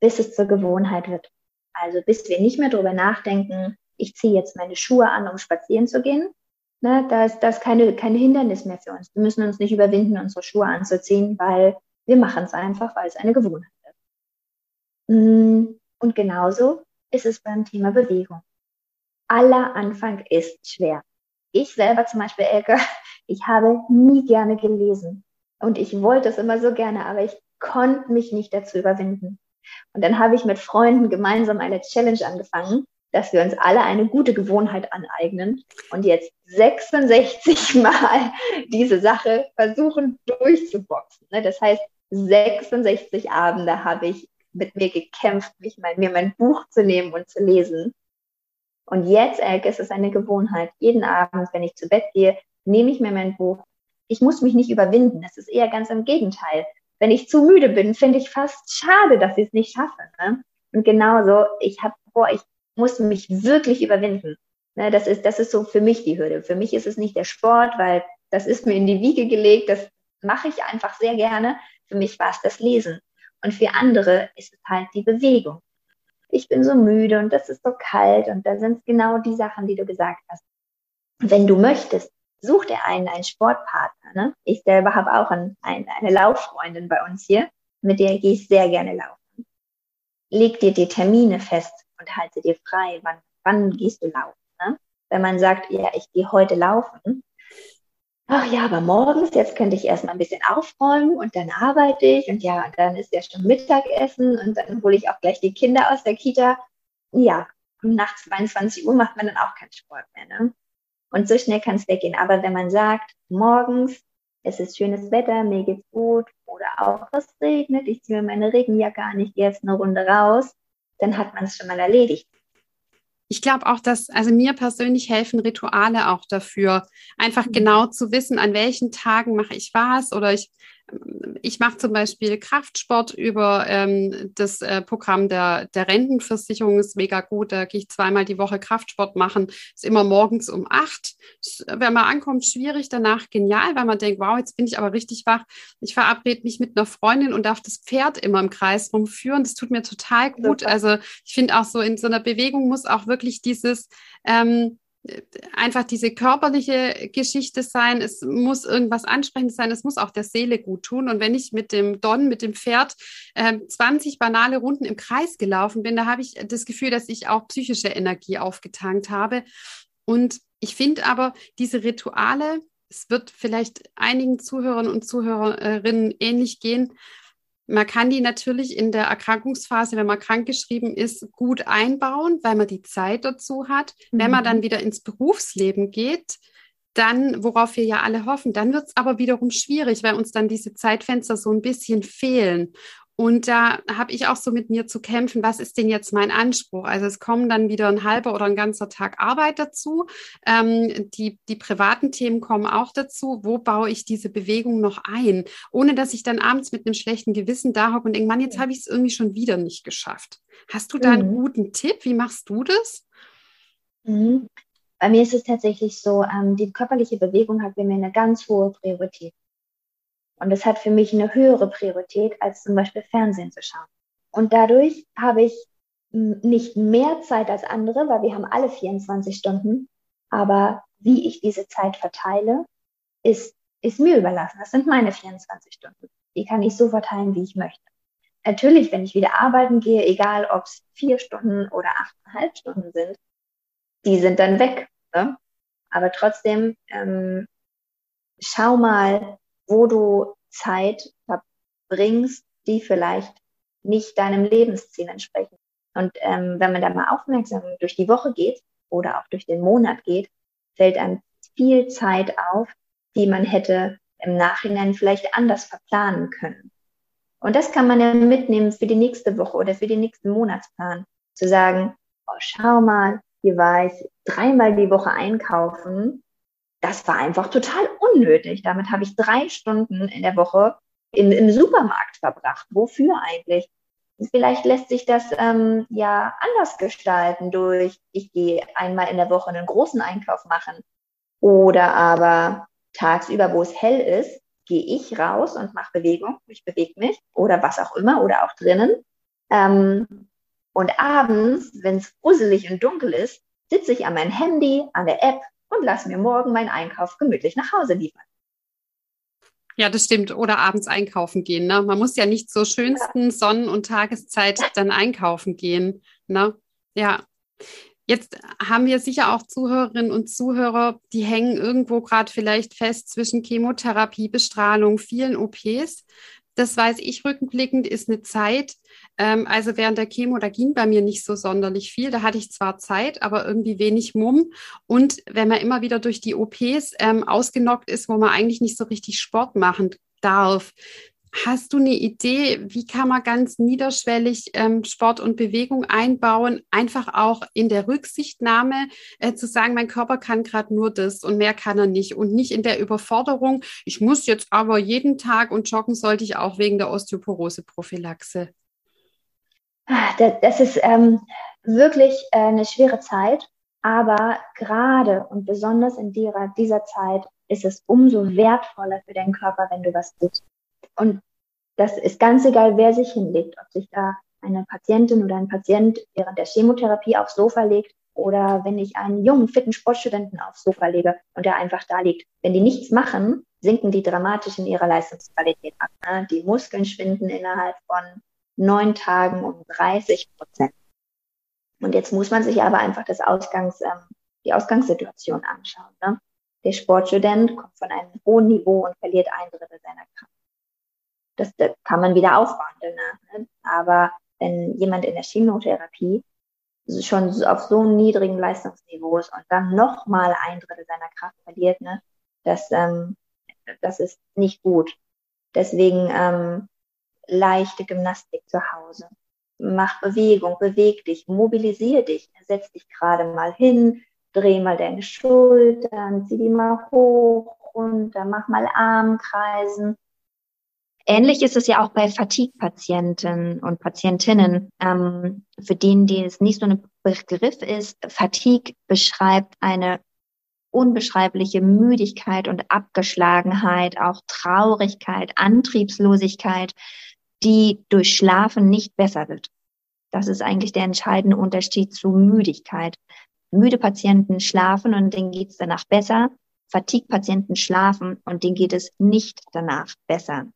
bis es zur Gewohnheit wird. Also bis wir nicht mehr darüber nachdenken, ich ziehe jetzt meine Schuhe an, um spazieren zu gehen. Ne, da ist das keine, kein Hindernis mehr für uns. Wir müssen uns nicht überwinden, unsere Schuhe anzuziehen, weil wir machen es einfach, weil es eine Gewohnheit ist. Mm, und genauso ist es beim Thema Bewegung. Aller Anfang ist schwer. Ich selber zum Beispiel, Elke, ich habe nie gerne gelesen. Und ich wollte es immer so gerne, aber ich konnte mich nicht dazu überwinden. Und dann habe ich mit Freunden gemeinsam eine Challenge angefangen, dass wir uns alle eine gute Gewohnheit aneignen und jetzt 66 Mal diese Sache versuchen durchzuboxen. Ne? Das heißt, 66 Abende habe ich mit mir gekämpft, mich mal, mir mein Buch zu nehmen und zu lesen. Und jetzt, Elke, ist es eine Gewohnheit. Jeden Abend, wenn ich zu Bett gehe, nehme ich mir mein Buch. Ich muss mich nicht überwinden. Das ist eher ganz im Gegenteil. Wenn ich zu müde bin, finde ich fast schade, dass ich es nicht schaffe. Ne? Und genauso, ich habe, boah, ich muss mich wirklich überwinden. Ne? Das ist, das ist so für mich die Hürde. Für mich ist es nicht der Sport, weil das ist mir in die Wiege gelegt. Das mache ich einfach sehr gerne. Für mich war es das Lesen. Und für andere ist es halt die Bewegung. Ich bin so müde und das ist so kalt und da sind genau die Sachen, die du gesagt hast. Wenn du möchtest, such dir einen, einen Sportpartner. Ne? Ich selber habe auch ein, ein, eine Lauffreundin bei uns hier, mit der gehe ich sehr gerne laufen. Leg dir die Termine fest und halte dir frei, wann, wann gehst du laufen. Ne? Wenn man sagt, ja, ich gehe heute laufen, ach ja, aber morgens, jetzt könnte ich erstmal ein bisschen aufräumen und dann arbeite ich und ja, dann ist ja schon Mittagessen und dann hole ich auch gleich die Kinder aus der Kita. Ja, nach 22 Uhr macht man dann auch keinen Sport mehr. Ne? Und so schnell kann es weggehen. Aber wenn man sagt, morgens, es ist schönes Wetter, mir geht's gut oder auch es regnet, ich ziehe meine Regenjacke an, ich gehe jetzt eine Runde raus, dann hat man es schon mal erledigt ich glaube auch, dass, also mir persönlich helfen Rituale auch dafür, einfach mhm. genau zu wissen, an welchen Tagen mache ich was oder ich ich mache zum Beispiel Kraftsport über ähm, das äh, Programm der, der Rentenversicherung, ist mega gut. Da gehe ich zweimal die Woche Kraftsport machen. Ist immer morgens um acht. Wenn man ankommt, schwierig, danach genial, weil man denkt, wow, jetzt bin ich aber richtig wach. Ich verabrede mich mit einer Freundin und darf das Pferd immer im Kreis rumführen. Das tut mir total gut. Also ich finde auch so, in so einer Bewegung muss auch wirklich dieses ähm, einfach diese körperliche Geschichte sein, es muss irgendwas Ansprechendes sein, es muss auch der Seele gut tun. Und wenn ich mit dem Don, mit dem Pferd äh, 20 banale Runden im Kreis gelaufen bin, da habe ich das Gefühl, dass ich auch psychische Energie aufgetankt habe. Und ich finde aber diese Rituale, es wird vielleicht einigen Zuhörern und Zuhörerinnen ähnlich gehen, man kann die natürlich in der Erkrankungsphase, wenn man krankgeschrieben ist, gut einbauen, weil man die Zeit dazu hat. Mhm. Wenn man mhm. dann wieder ins Berufsleben geht, dann, worauf wir ja alle hoffen, dann wird es aber wiederum schwierig, weil uns dann diese Zeitfenster so ein bisschen fehlen. Und da habe ich auch so mit mir zu kämpfen, was ist denn jetzt mein Anspruch? Also es kommen dann wieder ein halber oder ein ganzer Tag Arbeit dazu. Ähm, die, die privaten Themen kommen auch dazu. Wo baue ich diese Bewegung noch ein? Ohne dass ich dann abends mit einem schlechten Gewissen da hocke und denke, Mann, jetzt habe ich es irgendwie schon wieder nicht geschafft. Hast du da mhm. einen guten Tipp? Wie machst du das? Mhm. Bei mir ist es tatsächlich so, ähm, die körperliche Bewegung hat bei mir eine ganz hohe Priorität. Und es hat für mich eine höhere Priorität, als zum Beispiel Fernsehen zu schauen. Und dadurch habe ich nicht mehr Zeit als andere, weil wir haben alle 24 Stunden. Aber wie ich diese Zeit verteile, ist, ist mir überlassen. Das sind meine 24 Stunden. Die kann ich so verteilen, wie ich möchte. Natürlich, wenn ich wieder arbeiten gehe, egal ob es vier Stunden oder achteinhalb Stunden sind, die sind dann weg. Ne? Aber trotzdem, ähm, schau mal, wo du Zeit verbringst, die vielleicht nicht deinem Lebensziel entsprechen. Und ähm, wenn man da mal aufmerksam durch die Woche geht oder auch durch den Monat geht, fällt einem viel Zeit auf, die man hätte im Nachhinein vielleicht anders verplanen können. Und das kann man ja mitnehmen für die nächste Woche oder für den nächsten Monatsplan. Zu sagen, oh, schau mal, hier war ich dreimal die Woche einkaufen das war einfach total unnötig. Damit habe ich drei Stunden in der Woche im, im Supermarkt verbracht. Wofür eigentlich? Vielleicht lässt sich das ähm, ja anders gestalten durch, ich gehe einmal in der Woche einen großen Einkauf machen oder aber tagsüber, wo es hell ist, gehe ich raus und mache Bewegung, ich bewege mich oder was auch immer oder auch drinnen. Ähm, und abends, wenn es gruselig und dunkel ist, sitze ich an meinem Handy, an der App und lass mir morgen meinen Einkauf gemütlich nach Hause liefern. Ja, das stimmt. Oder abends einkaufen gehen. Ne? Man muss ja nicht zur schönsten. Sonnen- und Tageszeit dann einkaufen gehen. Ne? Ja. Jetzt haben wir sicher auch Zuhörerinnen und Zuhörer, die hängen irgendwo gerade vielleicht fest zwischen Chemotherapie, Bestrahlung, vielen OPs das weiß ich rückblickend, ist eine Zeit, ähm, also während der Chemo, da ging bei mir nicht so sonderlich viel. Da hatte ich zwar Zeit, aber irgendwie wenig Mumm. Und wenn man immer wieder durch die OPs ähm, ausgenockt ist, wo man eigentlich nicht so richtig Sport machen darf, Hast du eine Idee, wie kann man ganz niederschwellig ähm, Sport und Bewegung einbauen, einfach auch in der Rücksichtnahme äh, zu sagen, mein Körper kann gerade nur das und mehr kann er nicht und nicht in der Überforderung, ich muss jetzt aber jeden Tag und joggen sollte ich auch wegen der Osteoporose-Prophylaxe? Ah, das ist ähm, wirklich äh, eine schwere Zeit, aber gerade und besonders in dieser, dieser Zeit ist es umso wertvoller für deinen Körper, wenn du was tust. Und das ist ganz egal, wer sich hinlegt, ob sich da eine Patientin oder ein Patient während der Chemotherapie aufs Sofa legt oder wenn ich einen jungen, fitten Sportstudenten aufs Sofa lege und der einfach da liegt. Wenn die nichts machen, sinken die dramatisch in ihrer Leistungsqualität ab. Ne? Die Muskeln schwinden innerhalb von neun Tagen um 30 Prozent. Und jetzt muss man sich aber einfach das Ausgangs, ähm, die Ausgangssituation anschauen. Ne? Der Sportstudent kommt von einem hohen Niveau und verliert ein Drittel seiner Kraft das, das kann man wieder danach. Ne? Aber wenn jemand in der Chemotherapie schon auf so einem niedrigen Leistungsniveau ist und dann nochmal ein Drittel seiner Kraft verliert, ne, das, ähm, das ist nicht gut. Deswegen ähm, leichte Gymnastik zu Hause. Mach Bewegung, beweg dich, mobilisier dich, setz dich gerade mal hin, dreh mal deine Schultern, zieh die mal hoch runter, mach mal Armkreisen, Ähnlich ist es ja auch bei Fatigue-Patienten und Patientinnen, ähm, für denen, die es nicht so ein Begriff ist. Fatigue beschreibt eine unbeschreibliche Müdigkeit und Abgeschlagenheit, auch Traurigkeit, Antriebslosigkeit, die durch Schlafen nicht besser wird. Das ist eigentlich der entscheidende Unterschied zu Müdigkeit. Müde Patienten schlafen und denen geht es danach besser. Fatigue-Patienten schlafen und denen geht es nicht danach besser.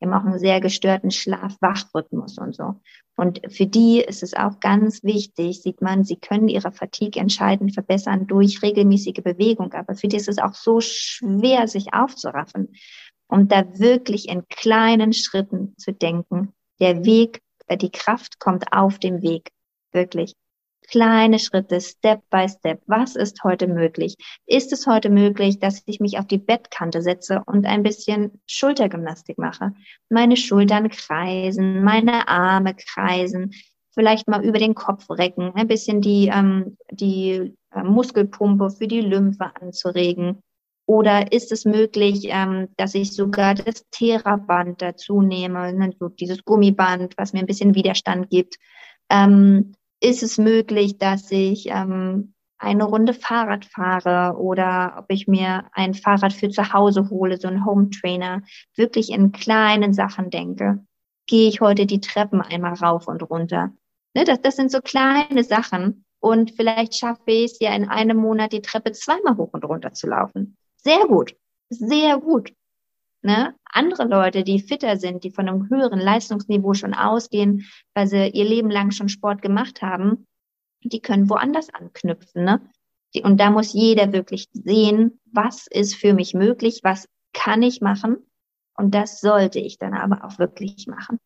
Die haben auch einen sehr gestörten Schlaf-Wach-Rhythmus und so. Und für die ist es auch ganz wichtig, sieht man, sie können ihre Fatigue entscheidend verbessern durch regelmäßige Bewegung. Aber für die ist es auch so schwer, sich aufzuraffen. Und da wirklich in kleinen Schritten zu denken. Der Weg, die Kraft kommt auf dem Weg. Wirklich kleine Schritte, Step by Step. Was ist heute möglich? Ist es heute möglich, dass ich mich auf die Bettkante setze und ein bisschen Schultergymnastik mache? Meine Schultern kreisen, meine Arme kreisen, vielleicht mal über den Kopf recken, ein bisschen die, ähm, die äh, Muskelpumpe für die Lymphe anzuregen. Oder ist es möglich, ähm, dass ich sogar das Theraband dazu nehme, ne, dieses Gummiband, was mir ein bisschen Widerstand gibt? Ähm, ist es möglich, dass ich ähm, eine Runde Fahrrad fahre oder ob ich mir ein Fahrrad für zu Hause hole, so ein Home Trainer, wirklich in kleinen Sachen denke. Gehe ich heute die Treppen einmal rauf und runter? Ne, das, das sind so kleine Sachen. Und vielleicht schaffe ich es ja in einem Monat die Treppe zweimal hoch und runter zu laufen. Sehr gut. Sehr gut. Ne? Andere Leute, die fitter sind, die von einem höheren Leistungsniveau schon ausgehen, weil sie ihr Leben lang schon Sport gemacht haben, die können woanders anknüpfen. Ne? Und da muss jeder wirklich sehen, was ist für mich möglich, was kann ich machen. Und das sollte ich dann aber auch wirklich machen.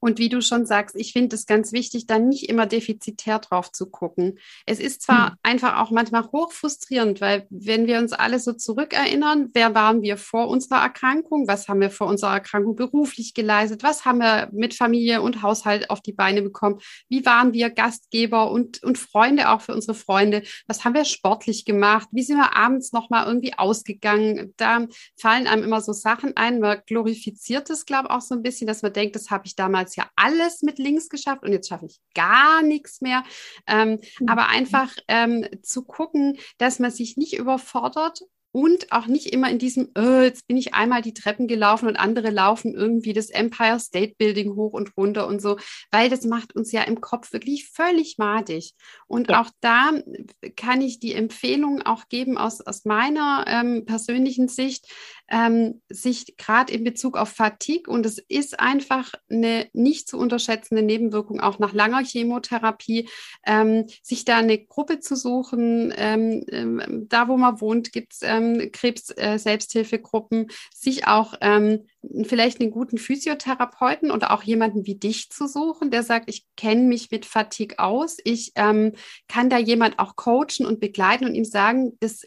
Und wie du schon sagst, ich finde es ganz wichtig, da nicht immer defizitär drauf zu gucken. Es ist zwar mhm. einfach auch manchmal hoch frustrierend, weil wenn wir uns alle so zurückerinnern, wer waren wir vor unserer Erkrankung? Was haben wir vor unserer Erkrankung beruflich geleistet? Was haben wir mit Familie und Haushalt auf die Beine bekommen? Wie waren wir Gastgeber und, und Freunde auch für unsere Freunde? Was haben wir sportlich gemacht? Wie sind wir abends nochmal irgendwie ausgegangen? Da fallen einem immer so Sachen ein. Man glorifiziert es, glaube ich, auch so ein bisschen, dass man denkt, das habe ich damals damals ja alles mit links geschafft und jetzt schaffe ich gar nichts mehr. Ähm, mhm. Aber einfach ähm, zu gucken, dass man sich nicht überfordert und auch nicht immer in diesem, oh, jetzt bin ich einmal die Treppen gelaufen und andere laufen irgendwie das Empire State Building hoch und runter und so, weil das macht uns ja im Kopf wirklich völlig madig. Und ja. auch da kann ich die Empfehlung auch geben aus, aus meiner ähm, persönlichen Sicht, ähm, sich gerade in Bezug auf Fatigue, und es ist einfach eine nicht zu unterschätzende Nebenwirkung auch nach langer Chemotherapie, ähm, sich da eine Gruppe zu suchen. Ähm, ähm da, wo man wohnt, gibt es ähm, Krebs-Selbsthilfegruppen, äh, sich auch ähm, vielleicht einen guten Physiotherapeuten oder auch jemanden wie dich zu suchen, der sagt, ich kenne mich mit Fatigue aus, ich kann da jemand auch coachen und begleiten und ihm sagen, das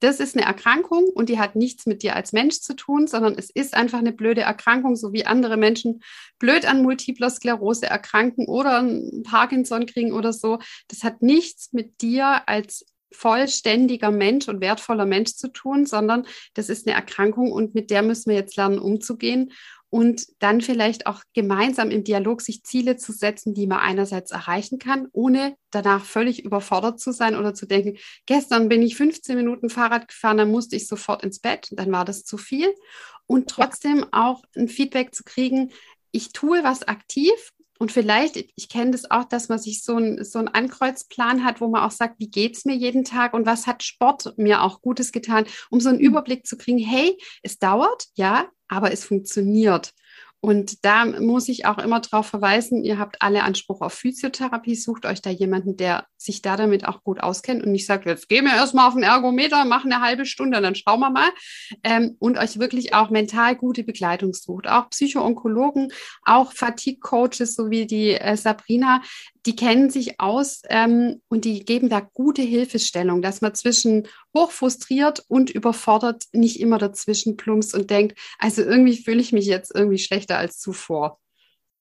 das ist eine Erkrankung und die hat nichts mit dir als Mensch zu tun, sondern es ist einfach eine blöde Erkrankung, so wie andere Menschen blöd an multipler Sklerose erkranken oder Parkinson kriegen oder so. Das hat nichts mit dir als vollständiger Mensch und wertvoller Mensch zu tun, sondern das ist eine Erkrankung und mit der müssen wir jetzt lernen, umzugehen und dann vielleicht auch gemeinsam im Dialog sich Ziele zu setzen, die man einerseits erreichen kann, ohne danach völlig überfordert zu sein oder zu denken, gestern bin ich 15 Minuten Fahrrad gefahren, dann musste ich sofort ins Bett, dann war das zu viel. Und trotzdem ja. auch ein Feedback zu kriegen, ich tue was aktiv und vielleicht, ich kenne das auch, dass man sich so, ein, so einen Ankreuzplan hat, wo man auch sagt, wie geht es mir jeden Tag und was hat Sport mir auch Gutes getan, um so einen mhm. Überblick zu kriegen, hey, es dauert, ja, aber es funktioniert. Und da muss ich auch immer darauf verweisen, ihr habt alle Anspruch auf Physiotherapie, sucht euch da jemanden, der sich da damit auch gut auskennt und nicht sagt, jetzt gehen wir erstmal auf den Ergometer, machen eine halbe Stunde, dann schauen wir mal. Ähm, und euch wirklich auch mental gute Begleitung sucht. Auch Psychoonkologen, auch Fatigue-Coaches, so wie die äh, Sabrina, die kennen sich aus ähm, und die geben da gute Hilfestellung, dass man zwischen hochfrustriert und überfordert nicht immer dazwischen plumpst und denkt, also irgendwie fühle ich mich jetzt irgendwie schlechter als zuvor.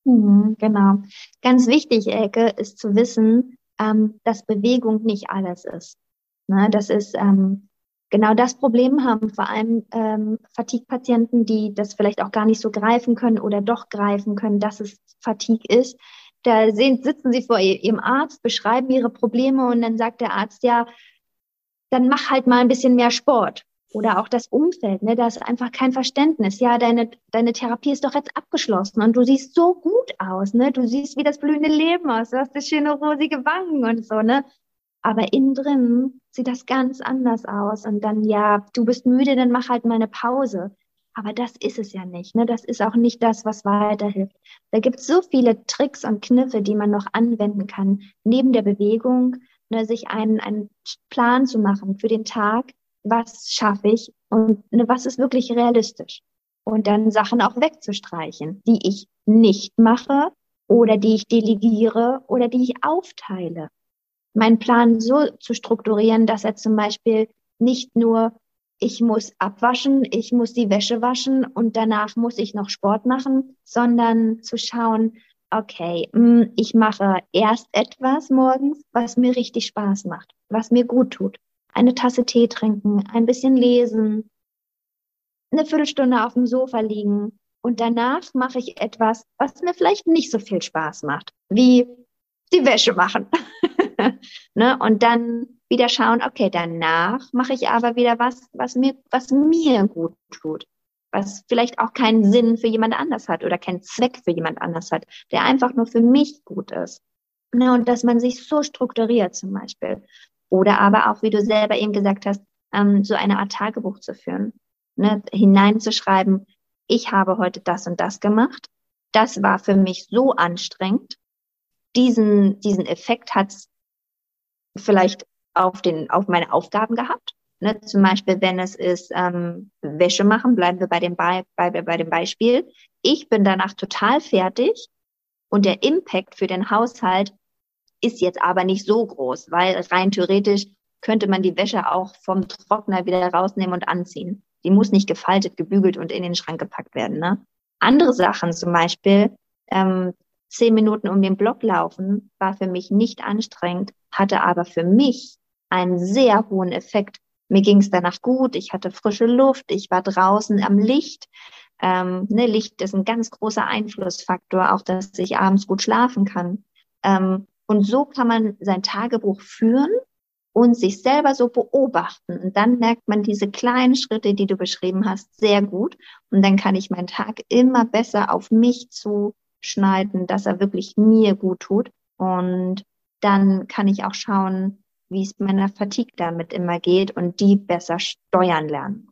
Mhm, genau. Ganz wichtig, Elke, ist zu wissen, ähm, dass Bewegung nicht alles ist. Ne? Das ist ähm, Genau das Problem haben vor allem ähm, Fatigue-Patienten, die das vielleicht auch gar nicht so greifen können oder doch greifen können, dass es Fatigue ist. Da sehen, sitzen sie vor ihrem Arzt, beschreiben ihre Probleme und dann sagt der Arzt, ja, dann mach halt mal ein bisschen mehr Sport. Oder auch das Umfeld, ne? da ist einfach kein Verständnis. Ja, deine, deine Therapie ist doch jetzt abgeschlossen und du siehst so gut aus, ne? Du siehst wie das blühende Leben aus, du hast das schöne rosige Wangen und so, ne? Aber innen drin sieht das ganz anders aus. Und dann, ja, du bist müde, dann mach halt mal eine Pause. Aber das ist es ja nicht. Ne? Das ist auch nicht das, was weiterhilft. Da gibt es so viele Tricks und Kniffe, die man noch anwenden kann, neben der Bewegung, ne, sich einen, einen Plan zu machen für den Tag, was schaffe ich und ne, was ist wirklich realistisch. Und dann Sachen auch wegzustreichen, die ich nicht mache oder die ich delegiere oder die ich aufteile. Meinen Plan so zu strukturieren, dass er zum Beispiel nicht nur ich muss abwaschen, ich muss die Wäsche waschen und danach muss ich noch Sport machen, sondern zu schauen, okay, mm, ich mache erst etwas morgens, was mir richtig Spaß macht, was mir gut tut eine Tasse Tee trinken, ein bisschen lesen, eine Viertelstunde auf dem Sofa liegen und danach mache ich etwas, was mir vielleicht nicht so viel Spaß macht, wie die Wäsche machen. ne? Und dann wieder schauen, okay, danach mache ich aber wieder was, was mir, was mir gut tut, was vielleicht auch keinen Sinn für jemand anders hat oder keinen Zweck für jemand anders hat, der einfach nur für mich gut ist. Ne? Und dass man sich so strukturiert zum Beispiel. Oder aber auch, wie du selber eben gesagt hast, ähm, so eine Art Tagebuch zu führen, ne? hineinzuschreiben, ich habe heute das und das gemacht. Das war für mich so anstrengend. Diesen, diesen Effekt hat es vielleicht auf, den, auf meine Aufgaben gehabt. Ne? Zum Beispiel, wenn es ist ähm, Wäsche machen, bleiben wir bei dem, Be bei, bei dem Beispiel. Ich bin danach total fertig und der Impact für den Haushalt ist jetzt aber nicht so groß, weil rein theoretisch könnte man die Wäsche auch vom Trockner wieder rausnehmen und anziehen. Die muss nicht gefaltet, gebügelt und in den Schrank gepackt werden. Ne? Andere Sachen, zum Beispiel ähm, zehn Minuten um den Block laufen, war für mich nicht anstrengend, hatte aber für mich einen sehr hohen Effekt. Mir ging es danach gut, ich hatte frische Luft, ich war draußen am Licht. Ähm, ne, Licht ist ein ganz großer Einflussfaktor, auch dass ich abends gut schlafen kann. Ähm, und so kann man sein Tagebuch führen und sich selber so beobachten. Und dann merkt man diese kleinen Schritte, die du beschrieben hast, sehr gut. Und dann kann ich meinen Tag immer besser auf mich zuschneiden, dass er wirklich mir gut tut. Und dann kann ich auch schauen, wie es meiner Fatigue damit immer geht und die besser steuern lernen.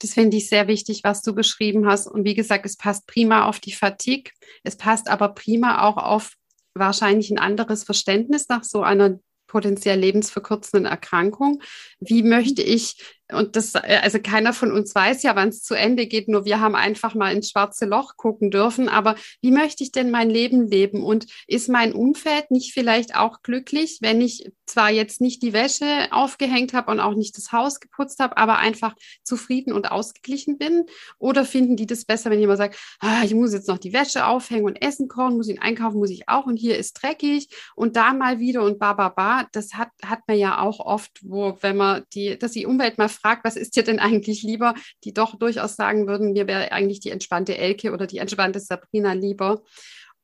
Das finde ich sehr wichtig, was du beschrieben hast. Und wie gesagt, es passt prima auf die Fatigue. Es passt aber prima auch auf wahrscheinlich ein anderes Verständnis nach so einer potenziell lebensverkürzenden Erkrankung. Wie möchte ich und das, äh, also keiner von uns weiß ja, wann es zu Ende geht, nur wir haben einfach mal ins schwarze Loch gucken dürfen. Aber wie möchte ich denn mein Leben leben? Und ist mein Umfeld nicht vielleicht auch glücklich, wenn ich zwar jetzt nicht die Wäsche aufgehängt habe und auch nicht das Haus geputzt habe, aber einfach zufrieden und ausgeglichen bin? Oder finden die das besser, wenn jemand sagt, ah, ich muss jetzt noch die Wäsche aufhängen und Essen kochen, muss ihn einkaufen, muss ich auch und hier ist dreckig und da mal wieder und ba, ba, ba. Das hat, hat man ja auch oft, wo, wenn man die, dass die Umwelt mal fragt, was ist dir denn eigentlich lieber, die doch durchaus sagen würden, mir wäre eigentlich die entspannte Elke oder die entspannte Sabrina lieber.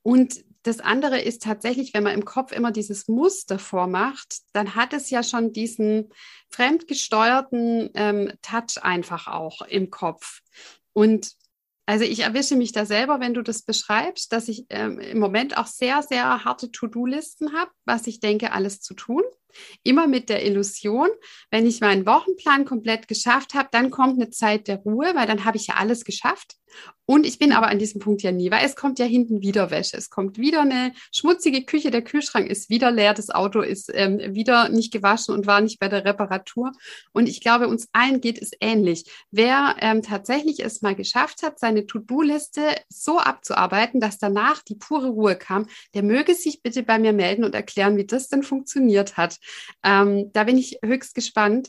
Und das andere ist tatsächlich, wenn man im Kopf immer dieses Muster vormacht, dann hat es ja schon diesen fremdgesteuerten ähm, Touch einfach auch im Kopf. Und also ich erwische mich da selber, wenn du das beschreibst, dass ich ähm, im Moment auch sehr, sehr harte To-Do-Listen habe, was ich denke, alles zu tun. Immer mit der Illusion, wenn ich meinen Wochenplan komplett geschafft habe, dann kommt eine Zeit der Ruhe, weil dann habe ich ja alles geschafft. Und ich bin aber an diesem Punkt ja nie, weil es kommt ja hinten wieder Wäsche. Es kommt wieder eine schmutzige Küche, der Kühlschrank ist wieder leer, das Auto ist ähm, wieder nicht gewaschen und war nicht bei der Reparatur. Und ich glaube, uns allen geht es ähnlich. Wer ähm, tatsächlich es mal geschafft hat, seine To-Do-Liste so abzuarbeiten, dass danach die pure Ruhe kam, der möge sich bitte bei mir melden und erklären, wie das denn funktioniert hat. Ähm, da bin ich höchst gespannt.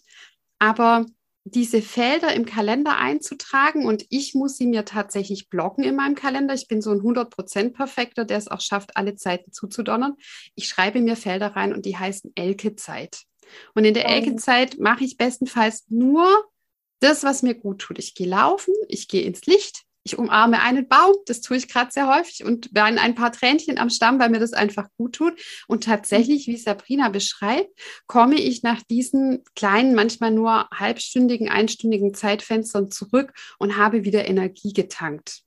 Aber diese Felder im Kalender einzutragen und ich muss sie mir tatsächlich blocken in meinem Kalender. Ich bin so ein 100% Perfekter, der es auch schafft, alle Zeiten zuzudonnern. Ich schreibe mir Felder rein und die heißen Elke-Zeit. Und in der Elkezeit mache ich bestenfalls nur das, was mir gut tut. Ich gehe laufen, ich gehe ins Licht, ich umarme einen Baum, das tue ich gerade sehr häufig und weine ein paar Tränchen am Stamm, weil mir das einfach gut tut. Und tatsächlich, wie Sabrina beschreibt, komme ich nach diesen kleinen, manchmal nur halbstündigen, einstündigen Zeitfenstern zurück und habe wieder Energie getankt.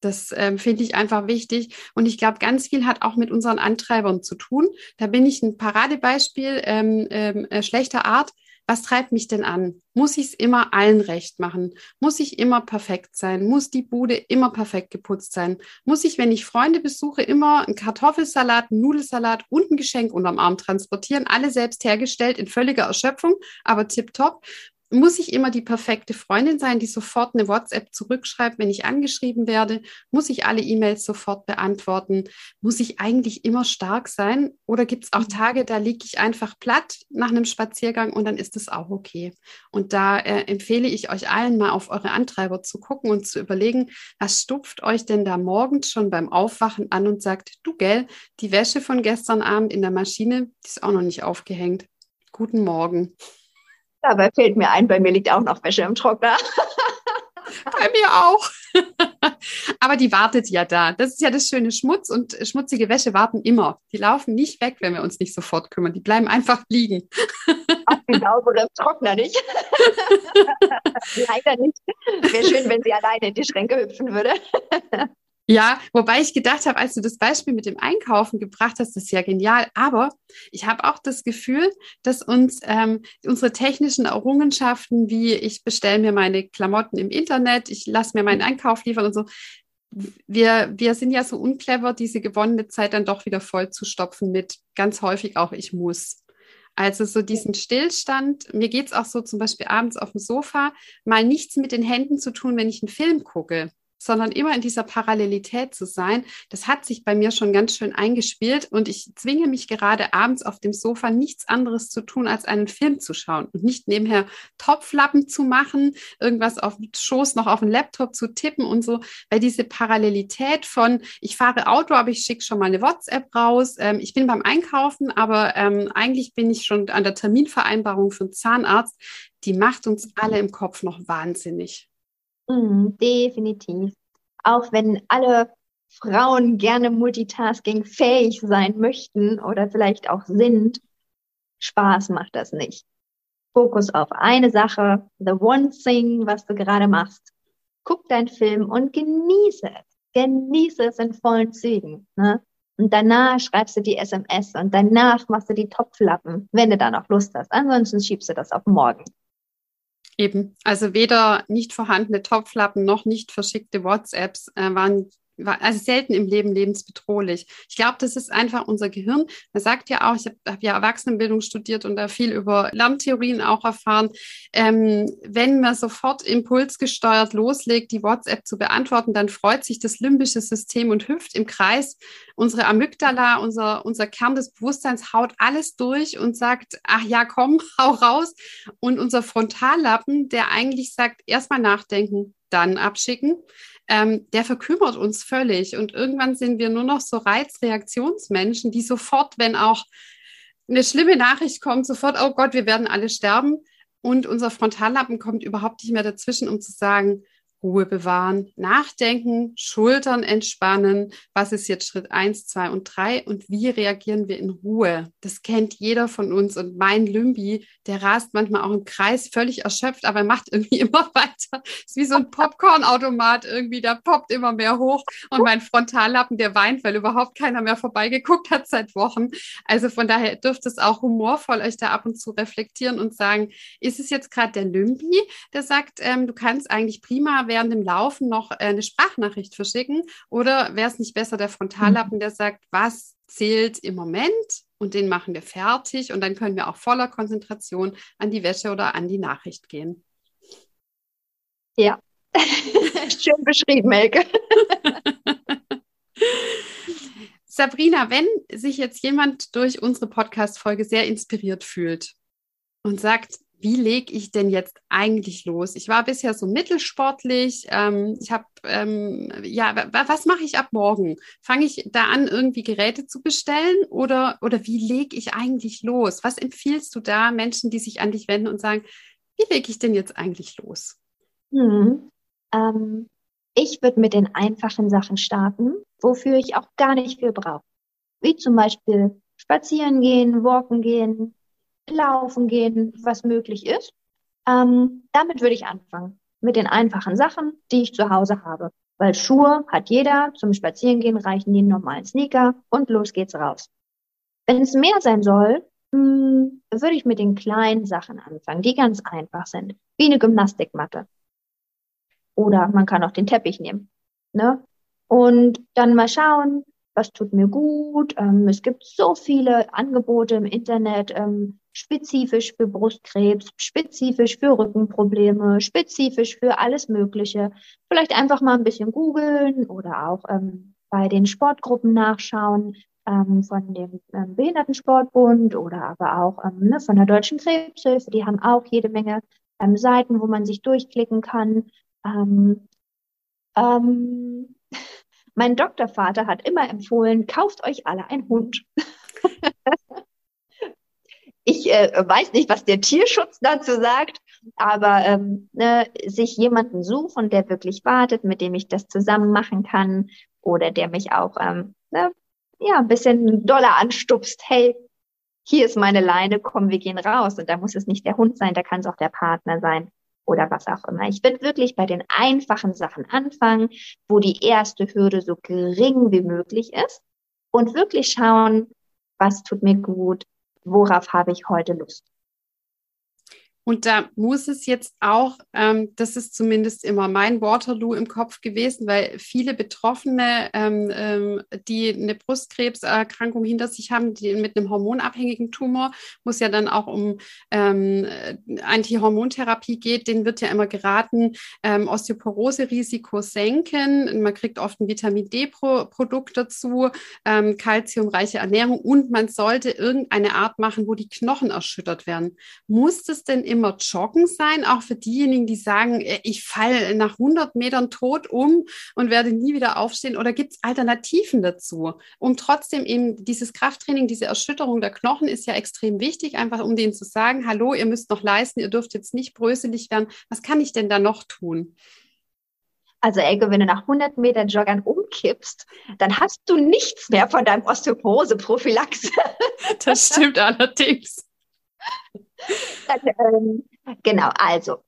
Das ähm, finde ich einfach wichtig. Und ich glaube, ganz viel hat auch mit unseren Antreibern zu tun. Da bin ich ein Paradebeispiel ähm, ähm, äh, schlechter Art was treibt mich denn an? Muss ich es immer allen recht machen? Muss ich immer perfekt sein? Muss die Bude immer perfekt geputzt sein? Muss ich, wenn ich Freunde besuche, immer einen Kartoffelsalat, einen Nudelsalat und ein Geschenk unterm Arm transportieren? Alle selbst hergestellt in völliger Erschöpfung, aber tipptopp muss ich immer die perfekte Freundin sein, die sofort eine WhatsApp zurückschreibt, wenn ich angeschrieben werde? Muss ich alle E-Mails sofort beantworten? Muss ich eigentlich immer stark sein? Oder gibt es auch mhm. Tage, da liege ich einfach platt nach einem Spaziergang und dann ist es auch okay. Und da äh, empfehle ich euch allen mal auf eure Antreiber zu gucken und zu überlegen, was stupft euch denn da morgens schon beim Aufwachen an und sagt, du gell, die Wäsche von gestern Abend in der Maschine, die ist auch noch nicht aufgehängt. Guten Morgen. Dabei fällt mir ein, bei mir liegt auch noch Wäsche im Trockner. bei mir auch. Aber die wartet ja da. Das ist ja das schöne Schmutz und schmutzige Wäsche warten immer. Die laufen nicht weg, wenn wir uns nicht sofort kümmern. Die bleiben einfach liegen. Auch die saubere im Trockner nicht. Leider nicht. Wäre schön, wenn sie alleine in die Schränke hüpfen würde. Ja, wobei ich gedacht habe, als du das Beispiel mit dem Einkaufen gebracht hast, das ist ja genial. Aber ich habe auch das Gefühl, dass uns ähm, unsere technischen Errungenschaften, wie ich bestelle mir meine Klamotten im Internet, ich lasse mir meinen Einkauf liefern und so, wir, wir sind ja so unclever, diese gewonnene Zeit dann doch wieder voll zu stopfen mit ganz häufig auch ich muss. Also so diesen Stillstand, mir geht es auch so zum Beispiel abends auf dem Sofa, mal nichts mit den Händen zu tun, wenn ich einen Film gucke sondern immer in dieser Parallelität zu sein, das hat sich bei mir schon ganz schön eingespielt und ich zwinge mich gerade abends auf dem Sofa nichts anderes zu tun, als einen Film zu schauen und nicht nebenher Topflappen zu machen, irgendwas auf dem Schoß noch auf dem Laptop zu tippen und so, weil diese Parallelität von, ich fahre Auto, aber ich schicke schon mal eine WhatsApp raus, ähm, ich bin beim Einkaufen, aber ähm, eigentlich bin ich schon an der Terminvereinbarung für einen Zahnarzt, die macht uns alle im Kopf noch wahnsinnig. Mhm, definitiv. Auch wenn alle Frauen gerne Multitasking fähig sein möchten oder vielleicht auch sind, Spaß macht das nicht. Fokus auf eine Sache, the one thing, was du gerade machst. Guck deinen Film und genieße es. Genieße es in vollen Zügen. Ne? Und danach schreibst du die SMS und danach machst du die Topflappen, wenn du da noch Lust hast. Ansonsten schiebst du das auf morgen. Eben, also weder nicht vorhandene Topflappen noch nicht verschickte WhatsApps äh, waren also selten im Leben lebensbedrohlich. Ich glaube, das ist einfach unser Gehirn. Man sagt ja auch, ich habe hab ja Erwachsenenbildung studiert und da viel über Lerntheorien auch erfahren. Ähm, wenn man sofort impulsgesteuert loslegt, die WhatsApp zu beantworten, dann freut sich das limbische System und hüpft im Kreis. Unsere Amygdala, unser, unser Kern des Bewusstseins haut alles durch und sagt, ach ja, komm, hau raus. Und unser Frontallappen, der eigentlich sagt, erstmal nachdenken, dann abschicken ähm, der verkümmert uns völlig. Und irgendwann sind wir nur noch so Reizreaktionsmenschen, die sofort, wenn auch eine schlimme Nachricht kommt, sofort, oh Gott, wir werden alle sterben. Und unser Frontallappen kommt überhaupt nicht mehr dazwischen, um zu sagen, Ruhe bewahren, nachdenken, Schultern entspannen. Was ist jetzt Schritt eins, zwei und drei und wie reagieren wir in Ruhe? Das kennt jeder von uns und mein Lümbi, der rast manchmal auch im Kreis völlig erschöpft, aber er macht irgendwie immer weiter. Ist wie so ein Popcorn-Automat irgendwie, da poppt immer mehr hoch und mein Frontallappen, der weint, weil überhaupt keiner mehr vorbeigeguckt hat seit Wochen. Also von daher dürfte es auch humorvoll euch da ab und zu reflektieren und sagen, ist es jetzt gerade der Lümbi, der sagt, ähm, du kannst eigentlich prima während dem Laufen noch äh, eine Sprachnachricht verschicken? Oder wäre es nicht besser der Frontallappen, der sagt, was zählt im Moment und den machen wir fertig und dann können wir auch voller Konzentration an die Wäsche oder an die Nachricht gehen? Ja, schön beschrieben, Elke. Sabrina, wenn sich jetzt jemand durch unsere Podcast-Folge sehr inspiriert fühlt und sagt, wie lege ich denn jetzt eigentlich los? Ich war bisher so mittelsportlich. Ähm, ich habe, ähm, ja, was mache ich ab morgen? Fange ich da an, irgendwie Geräte zu bestellen oder, oder wie lege ich eigentlich los? Was empfiehlst du da Menschen, die sich an dich wenden und sagen, wie lege ich denn jetzt eigentlich los? Hm. Ähm, ich würde mit den einfachen Sachen starten, wofür ich auch gar nicht viel brauche. Wie zum Beispiel spazieren gehen, walken gehen, laufen gehen, was möglich ist. Ähm, damit würde ich anfangen. Mit den einfachen Sachen, die ich zu Hause habe. Weil Schuhe hat jeder, zum Spazierengehen reichen die normalen Sneaker und los geht's raus. Wenn es mehr sein soll, mh, hm, würde ich mit den kleinen Sachen anfangen, die ganz einfach sind. Wie eine Gymnastikmatte. Oder man kann auch den Teppich nehmen. Ne? Und dann mal schauen, was tut mir gut. Ähm, es gibt so viele Angebote im Internet, ähm, spezifisch für Brustkrebs, spezifisch für Rückenprobleme, spezifisch für alles Mögliche. Vielleicht einfach mal ein bisschen googeln oder auch ähm, bei den Sportgruppen nachschauen ähm, von dem ähm, Behindertensportbund oder aber auch ähm, ne, von der Deutschen Krebshilfe. Die haben auch jede Menge ähm, Seiten, wo man sich durchklicken kann. Ähm, ähm, mein Doktorvater hat immer empfohlen, kauft euch alle einen Hund. ich äh, weiß nicht, was der Tierschutz dazu sagt, aber ähm, ne, sich jemanden suchen, der wirklich wartet, mit dem ich das zusammen machen kann oder der mich auch ähm, ne, ja ein bisschen doller anstupst. Hey, hier ist meine Leine, komm, wir gehen raus. Und da muss es nicht der Hund sein, da kann es auch der Partner sein oder was auch immer. Ich würde wirklich bei den einfachen Sachen anfangen, wo die erste Hürde so gering wie möglich ist und wirklich schauen, was tut mir gut, worauf habe ich heute Lust. Und da muss es jetzt auch, ähm, das ist zumindest immer mein Waterloo im Kopf gewesen, weil viele Betroffene, ähm, ähm, die eine Brustkrebserkrankung hinter sich haben, die mit einem hormonabhängigen Tumor, muss ja dann auch um ähm, Antihormontherapie geht, denen wird ja immer geraten, ähm, Osteoporose-Risiko senken. Man kriegt oft ein Vitamin D-Produkt dazu, ähm, kalziumreiche Ernährung und man sollte irgendeine Art machen, wo die Knochen erschüttert werden. Muss das denn immer Joggen sein, auch für diejenigen, die sagen, äh, ich falle nach 100 Metern tot um und werde nie wieder aufstehen? Oder gibt es Alternativen dazu, um trotzdem eben dieses Krafttraining, diese Erschütterung der Knochen ist ja extrem wichtig, einfach um denen zu sagen, hallo, ihr müsst noch leisten, ihr dürft jetzt nicht bröselig werden. Was kann ich denn da noch tun? Also Elke, wenn du nach 100 Metern Joggern umkippst, dann hast du nichts mehr von deinem Osteoporose-Prophylaxe. Das stimmt allerdings. ähm, genau, also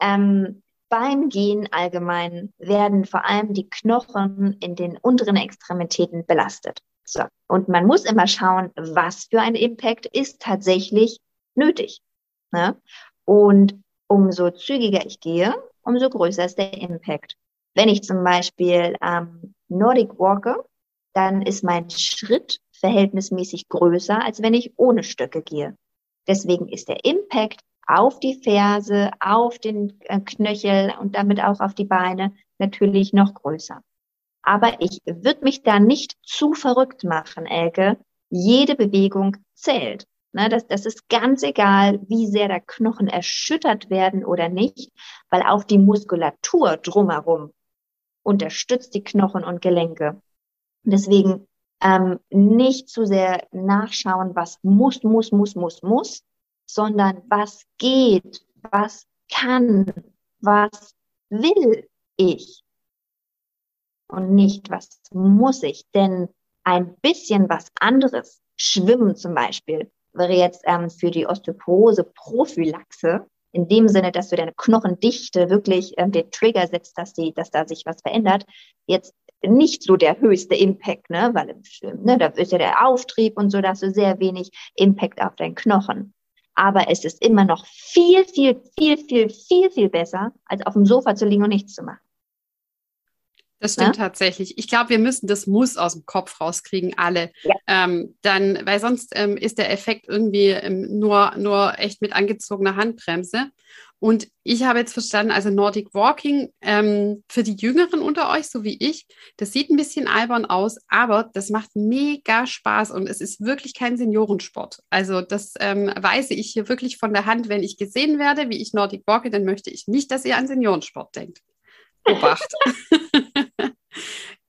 ähm, beim Gehen allgemein werden vor allem die Knochen in den unteren Extremitäten belastet. So. Und man muss immer schauen, was für ein Impact ist tatsächlich nötig. Ne? Und umso zügiger ich gehe, umso größer ist der Impact. Wenn ich zum Beispiel ähm, Nordic walke, dann ist mein Schritt verhältnismäßig größer, als wenn ich ohne Stöcke gehe. Deswegen ist der Impact auf die Ferse, auf den äh, Knöchel und damit auch auf die Beine natürlich noch größer. Aber ich würde mich da nicht zu verrückt machen, Elke. Jede Bewegung zählt. Ne, das, das ist ganz egal, wie sehr der Knochen erschüttert werden oder nicht, weil auch die Muskulatur drumherum unterstützt die Knochen und Gelenke. Deswegen ähm, nicht zu sehr nachschauen, was muss, muss, muss, muss, muss, sondern was geht, was kann, was will ich und nicht, was muss ich. Denn ein bisschen was anderes, Schwimmen zum Beispiel, wäre jetzt ähm, für die Osteoporose-Prophylaxe in dem Sinne, dass du deine Knochendichte wirklich ähm, den Trigger setzt, dass die, dass da sich was verändert. Jetzt nicht so der höchste Impact, ne, weil im Schwimmen, ne, da ist ja der Auftrieb und so, da hast du sehr wenig Impact auf deinen Knochen. Aber es ist immer noch viel, viel, viel, viel, viel, viel besser, als auf dem Sofa zu liegen und nichts zu machen. Das stimmt ja? tatsächlich. Ich glaube, wir müssen das Muss aus dem Kopf rauskriegen, alle. Ja. Ähm, dann, weil sonst ähm, ist der Effekt irgendwie ähm, nur, nur echt mit angezogener Handbremse. Und ich habe jetzt verstanden, also Nordic Walking ähm, für die Jüngeren unter euch, so wie ich, das sieht ein bisschen albern aus, aber das macht mega Spaß und es ist wirklich kein Seniorensport. Also das ähm, weise ich hier wirklich von der Hand. Wenn ich gesehen werde, wie ich Nordic walke, dann möchte ich nicht, dass ihr an Seniorensport denkt. Obacht.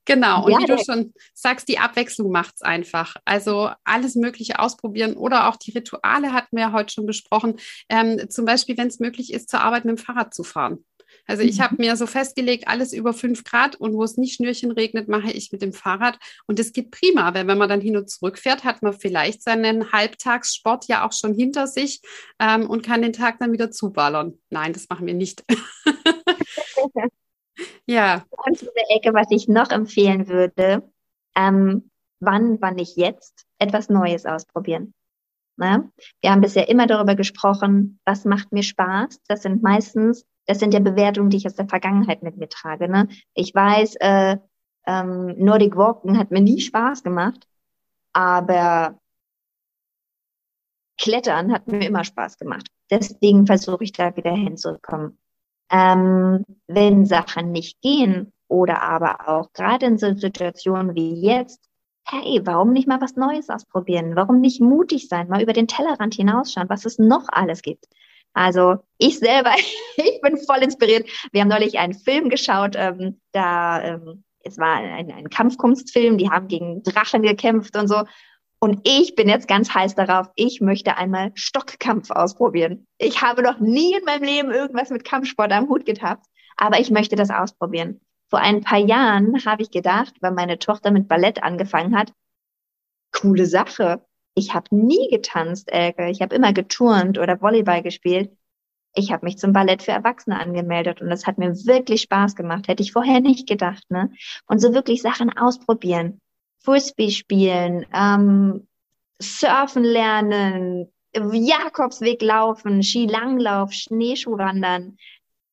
Genau, und ja, wie du schon sagst, die Abwechslung macht es einfach. Also alles Mögliche ausprobieren oder auch die Rituale hatten wir ja heute schon besprochen. Ähm, zum Beispiel, wenn es möglich ist, zur Arbeit mit dem Fahrrad zu fahren. Also ich habe mhm. mir so festgelegt, alles über fünf Grad und wo es nicht Schnürchen regnet, mache ich mit dem Fahrrad. Und es geht prima, weil wenn man dann hin und zurück fährt, hat man vielleicht seinen Halbtagssport ja auch schon hinter sich ähm, und kann den Tag dann wieder zuballern. Nein, das machen wir nicht. Ja. Und diese Ecke, was ich noch empfehlen würde, ähm, wann, wann nicht jetzt, etwas Neues ausprobieren. Ne? Wir haben bisher immer darüber gesprochen, was macht mir Spaß. Das sind meistens, das sind ja Bewertungen, die ich aus der Vergangenheit mit mir trage. Ne? Ich weiß, äh, ähm, Nordic Walken hat mir nie Spaß gemacht, aber Klettern hat mir immer Spaß gemacht. Deswegen versuche ich da wieder hinzukommen. Ähm, wenn Sachen nicht gehen oder aber auch gerade in so Situationen wie jetzt, hey, warum nicht mal was Neues ausprobieren? Warum nicht mutig sein, mal über den Tellerrand hinausschauen, was es noch alles gibt? Also ich selber, ich bin voll inspiriert. Wir haben neulich einen Film geschaut, ähm, da ähm, es war ein, ein Kampfkunstfilm, die haben gegen Drachen gekämpft und so. Und ich bin jetzt ganz heiß darauf, ich möchte einmal Stockkampf ausprobieren. Ich habe noch nie in meinem Leben irgendwas mit Kampfsport am Hut getappt, aber ich möchte das ausprobieren. Vor ein paar Jahren habe ich gedacht, weil meine Tochter mit Ballett angefangen hat, coole Sache. Ich habe nie getanzt, Elke. Ich habe immer geturnt oder Volleyball gespielt. Ich habe mich zum Ballett für Erwachsene angemeldet und das hat mir wirklich Spaß gemacht. Hätte ich vorher nicht gedacht, ne? Und so wirklich Sachen ausprobieren. Frisbee spielen, ähm, Surfen lernen, Jakobsweg laufen, Skilanglauf, Schneeschuhwandern.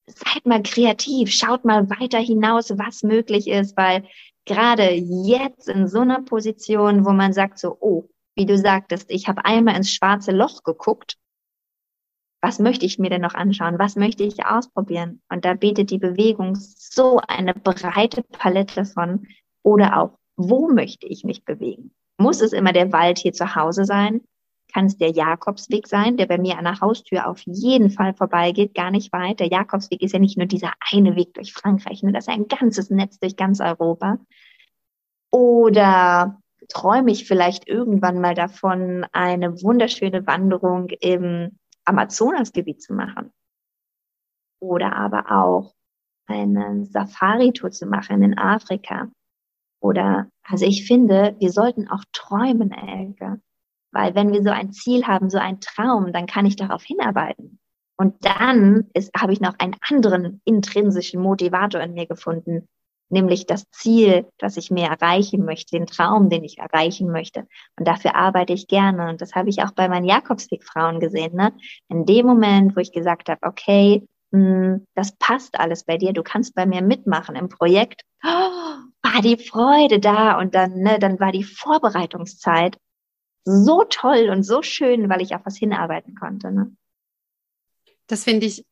Seid mal kreativ, schaut mal weiter hinaus, was möglich ist, weil gerade jetzt in so einer Position, wo man sagt so, oh, wie du sagtest, ich habe einmal ins schwarze Loch geguckt. Was möchte ich mir denn noch anschauen? Was möchte ich ausprobieren? Und da bietet die Bewegung so eine breite Palette von oder auch wo möchte ich mich bewegen? Muss es immer der Wald hier zu Hause sein? Kann es der Jakobsweg sein, der bei mir an der Haustür auf jeden Fall vorbeigeht, gar nicht weit. Der Jakobsweg ist ja nicht nur dieser eine Weg durch Frankreich, ne? das ist ein ganzes Netz durch ganz Europa. Oder träume ich vielleicht irgendwann mal davon, eine wunderschöne Wanderung im Amazonasgebiet zu machen? Oder aber auch eine Safari-Tour zu machen in Afrika oder, also ich finde, wir sollten auch träumen, Elke. Weil wenn wir so ein Ziel haben, so ein Traum, dann kann ich darauf hinarbeiten. Und dann habe ich noch einen anderen intrinsischen Motivator in mir gefunden, nämlich das Ziel, das ich mir erreichen möchte, den Traum, den ich erreichen möchte. Und dafür arbeite ich gerne. Und das habe ich auch bei meinen Jakobsweg-Frauen gesehen. Ne? In dem Moment, wo ich gesagt habe, okay, das passt alles bei dir, du kannst bei mir mitmachen im Projekt, oh, war die Freude da und dann, ne, dann war die Vorbereitungszeit so toll und so schön, weil ich auf was hinarbeiten konnte. Ne? Das finde ich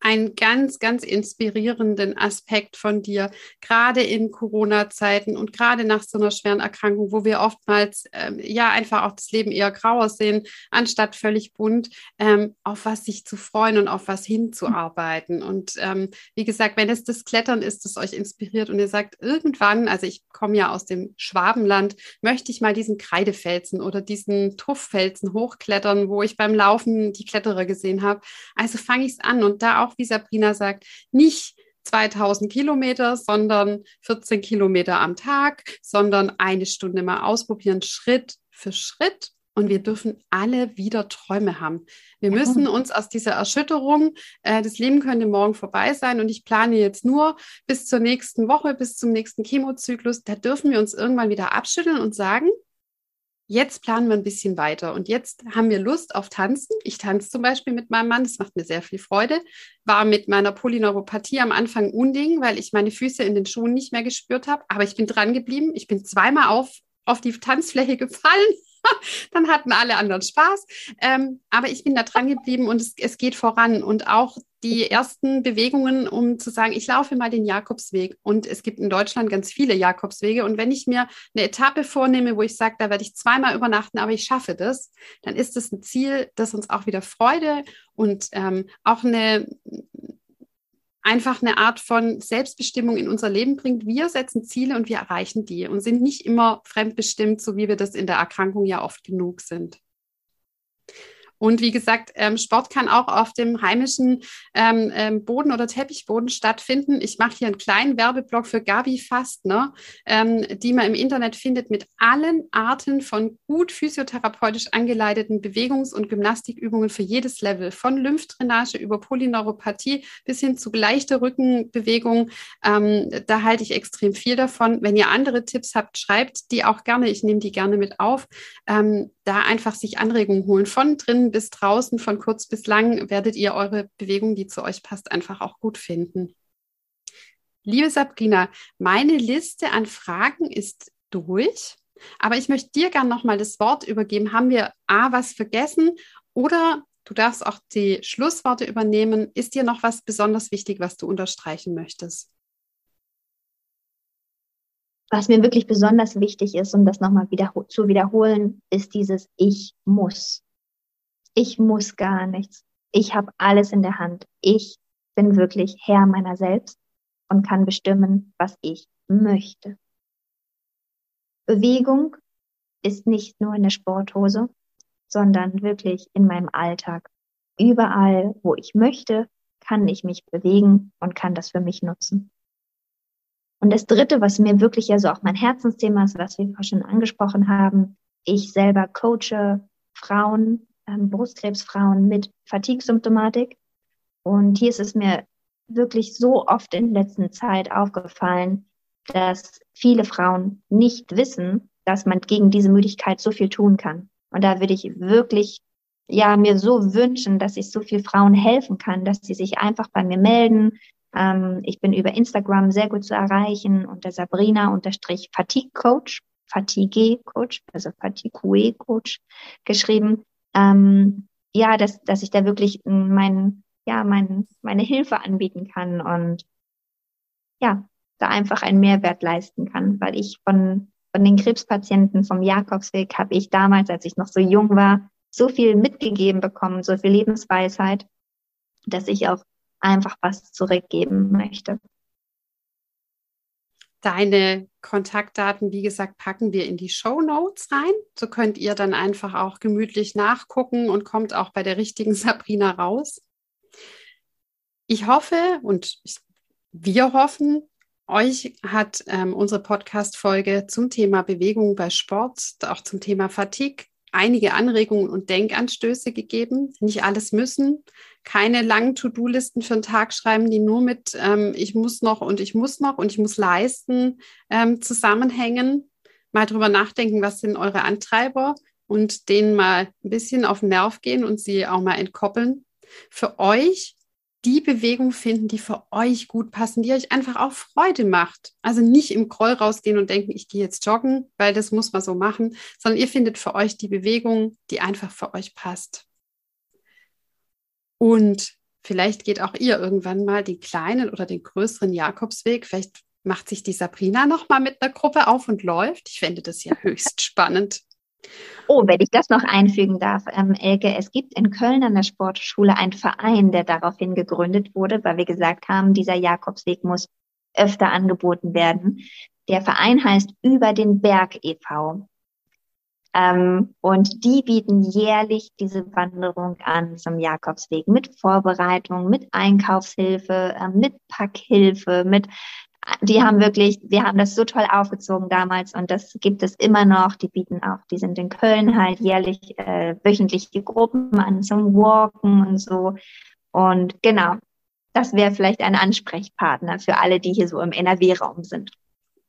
einen ganz, ganz inspirierenden Aspekt von dir, gerade in Corona-Zeiten und gerade nach so einer schweren Erkrankung, wo wir oftmals ähm, ja einfach auch das Leben eher grauer sehen, anstatt völlig bunt, ähm, auf was sich zu freuen und auf was hinzuarbeiten. Und ähm, wie gesagt, wenn es das Klettern ist, das euch inspiriert und ihr sagt, irgendwann, also ich komme ja aus dem Schwabenland, möchte ich mal diesen Kreidefelsen oder diesen Tufffelsen hochklettern, wo ich beim Laufen die Kletterer gesehen habe. Also fange ich es an und da auch auch, wie Sabrina sagt, nicht 2000 Kilometer, sondern 14 Kilometer am Tag, sondern eine Stunde mal ausprobieren, Schritt für Schritt. Und wir dürfen alle wieder Träume haben. Wir müssen uns aus dieser Erschütterung, äh, das Leben könnte morgen vorbei sein und ich plane jetzt nur bis zur nächsten Woche, bis zum nächsten Chemozyklus, da dürfen wir uns irgendwann wieder abschütteln und sagen, jetzt planen wir ein bisschen weiter und jetzt haben wir Lust auf Tanzen. Ich tanze zum Beispiel mit meinem Mann, das macht mir sehr viel Freude. War mit meiner Polyneuropathie am Anfang unding, weil ich meine Füße in den Schuhen nicht mehr gespürt habe, aber ich bin dran geblieben. Ich bin zweimal auf, auf die Tanzfläche gefallen dann hatten alle anderen Spaß. Ähm, aber ich bin da dran geblieben und es, es geht voran. Und auch die ersten Bewegungen, um zu sagen, ich laufe mal den Jakobsweg. Und es gibt in Deutschland ganz viele Jakobswege. Und wenn ich mir eine Etappe vornehme, wo ich sage, da werde ich zweimal übernachten, aber ich schaffe das, dann ist das ein Ziel, das uns auch wieder Freude und ähm, auch eine, einfach eine Art von Selbstbestimmung in unser Leben bringt. Wir setzen Ziele und wir erreichen die und sind nicht immer fremdbestimmt, so wie wir das in der Erkrankung ja oft genug sind. Und wie gesagt, ähm, Sport kann auch auf dem heimischen ähm, ähm, Boden oder Teppichboden stattfinden. Ich mache hier einen kleinen Werbeblock für Gabi Fast, ne, ähm, die man im Internet findet mit allen Arten von gut physiotherapeutisch angeleiteten Bewegungs- und Gymnastikübungen für jedes Level, von Lymphdrainage über Polyneuropathie bis hin zu leichter Rückenbewegung. Da halte ich extrem viel davon. Wenn ihr andere Tipps habt, schreibt die auch gerne. Ich nehme die gerne mit auf. Da einfach sich Anregungen holen. Von drinnen bis draußen, von kurz bis lang, werdet ihr eure Bewegung, die zu euch passt, einfach auch gut finden. Liebe Sabrina, meine Liste an Fragen ist durch, aber ich möchte dir gerne nochmal das Wort übergeben. Haben wir A, was vergessen oder du darfst auch die Schlussworte übernehmen. Ist dir noch was besonders wichtig, was du unterstreichen möchtest? was mir wirklich besonders wichtig ist, um das nochmal wieder zu wiederholen, ist dieses Ich muss. Ich muss gar nichts. Ich habe alles in der Hand. Ich bin wirklich Herr meiner selbst und kann bestimmen, was ich möchte. Bewegung ist nicht nur in der Sporthose, sondern wirklich in meinem Alltag. Überall, wo ich möchte, kann ich mich bewegen und kann das für mich nutzen. Und das Dritte, was mir wirklich ja so auch mein Herzensthema ist, was wir schon angesprochen haben, ich selber coache Frauen, ähm, Brustkrebsfrauen mit Fatigue-Symptomatik. Und hier ist es mir wirklich so oft in letzter Zeit aufgefallen, dass viele Frauen nicht wissen, dass man gegen diese Müdigkeit so viel tun kann. Und da würde ich wirklich ja mir so wünschen, dass ich so viel Frauen helfen kann, dass sie sich einfach bei mir melden, ähm, ich bin über Instagram sehr gut zu erreichen unter Sabrina-Fatigue Coach, Fatigue Coach, also Fatigue Coach geschrieben. Ähm, ja, dass, dass ich da wirklich mein, ja, mein, meine Hilfe anbieten kann und ja, da einfach einen Mehrwert leisten kann, weil ich von, von den Krebspatienten vom Jakobsweg habe ich damals, als ich noch so jung war, so viel mitgegeben bekommen, so viel Lebensweisheit, dass ich auch einfach was zurückgeben möchte. Deine Kontaktdaten, wie gesagt, packen wir in die Show Notes rein. So könnt ihr dann einfach auch gemütlich nachgucken und kommt auch bei der richtigen Sabrina raus. Ich hoffe und wir hoffen, euch hat ähm, unsere Podcast-Folge zum Thema Bewegung bei Sport, auch zum Thema Fatigue, einige Anregungen und Denkanstöße gegeben. Nicht alles müssen, keine langen To-Do-Listen für einen Tag schreiben, die nur mit ähm, ich muss noch und ich muss noch und ich muss leisten ähm, zusammenhängen. Mal drüber nachdenken, was sind eure Antreiber und denen mal ein bisschen auf den Nerv gehen und sie auch mal entkoppeln. Für euch die Bewegung finden, die für euch gut passen, die euch einfach auch Freude macht. Also nicht im Groll rausgehen und denken, ich gehe jetzt joggen, weil das muss man so machen, sondern ihr findet für euch die Bewegung, die einfach für euch passt. Und vielleicht geht auch ihr irgendwann mal den kleinen oder den größeren Jakobsweg. Vielleicht macht sich die Sabrina noch mal mit einer Gruppe auf und läuft. Ich fände das ja höchst spannend. Oh, wenn ich das noch einfügen darf, ähm, Elke, es gibt in Köln an der Sportschule einen Verein, der daraufhin gegründet wurde, weil wir gesagt haben, dieser Jakobsweg muss öfter angeboten werden. Der Verein heißt Über den Berg e.V. Ähm, und die bieten jährlich diese Wanderung an zum Jakobsweg mit Vorbereitung, mit Einkaufshilfe, äh, mit Packhilfe, mit die haben wirklich, wir haben das so toll aufgezogen damals und das gibt es immer noch. Die bieten auch, die sind in Köln halt jährlich äh, wöchentliche Gruppen an zum Walken und so. Und genau, das wäre vielleicht ein Ansprechpartner für alle, die hier so im NRW-Raum sind.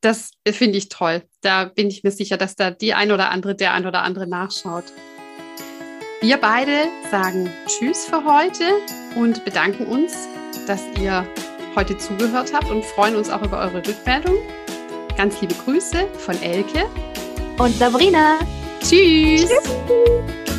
das finde ich toll. Da bin ich mir sicher, dass da die ein oder andere, der ein oder andere nachschaut. Wir beide sagen Tschüss für heute und bedanken uns, dass ihr heute zugehört habt und freuen uns auch über eure Rückmeldung. Ganz liebe Grüße von Elke und Sabrina. Tschüss. Tschüss.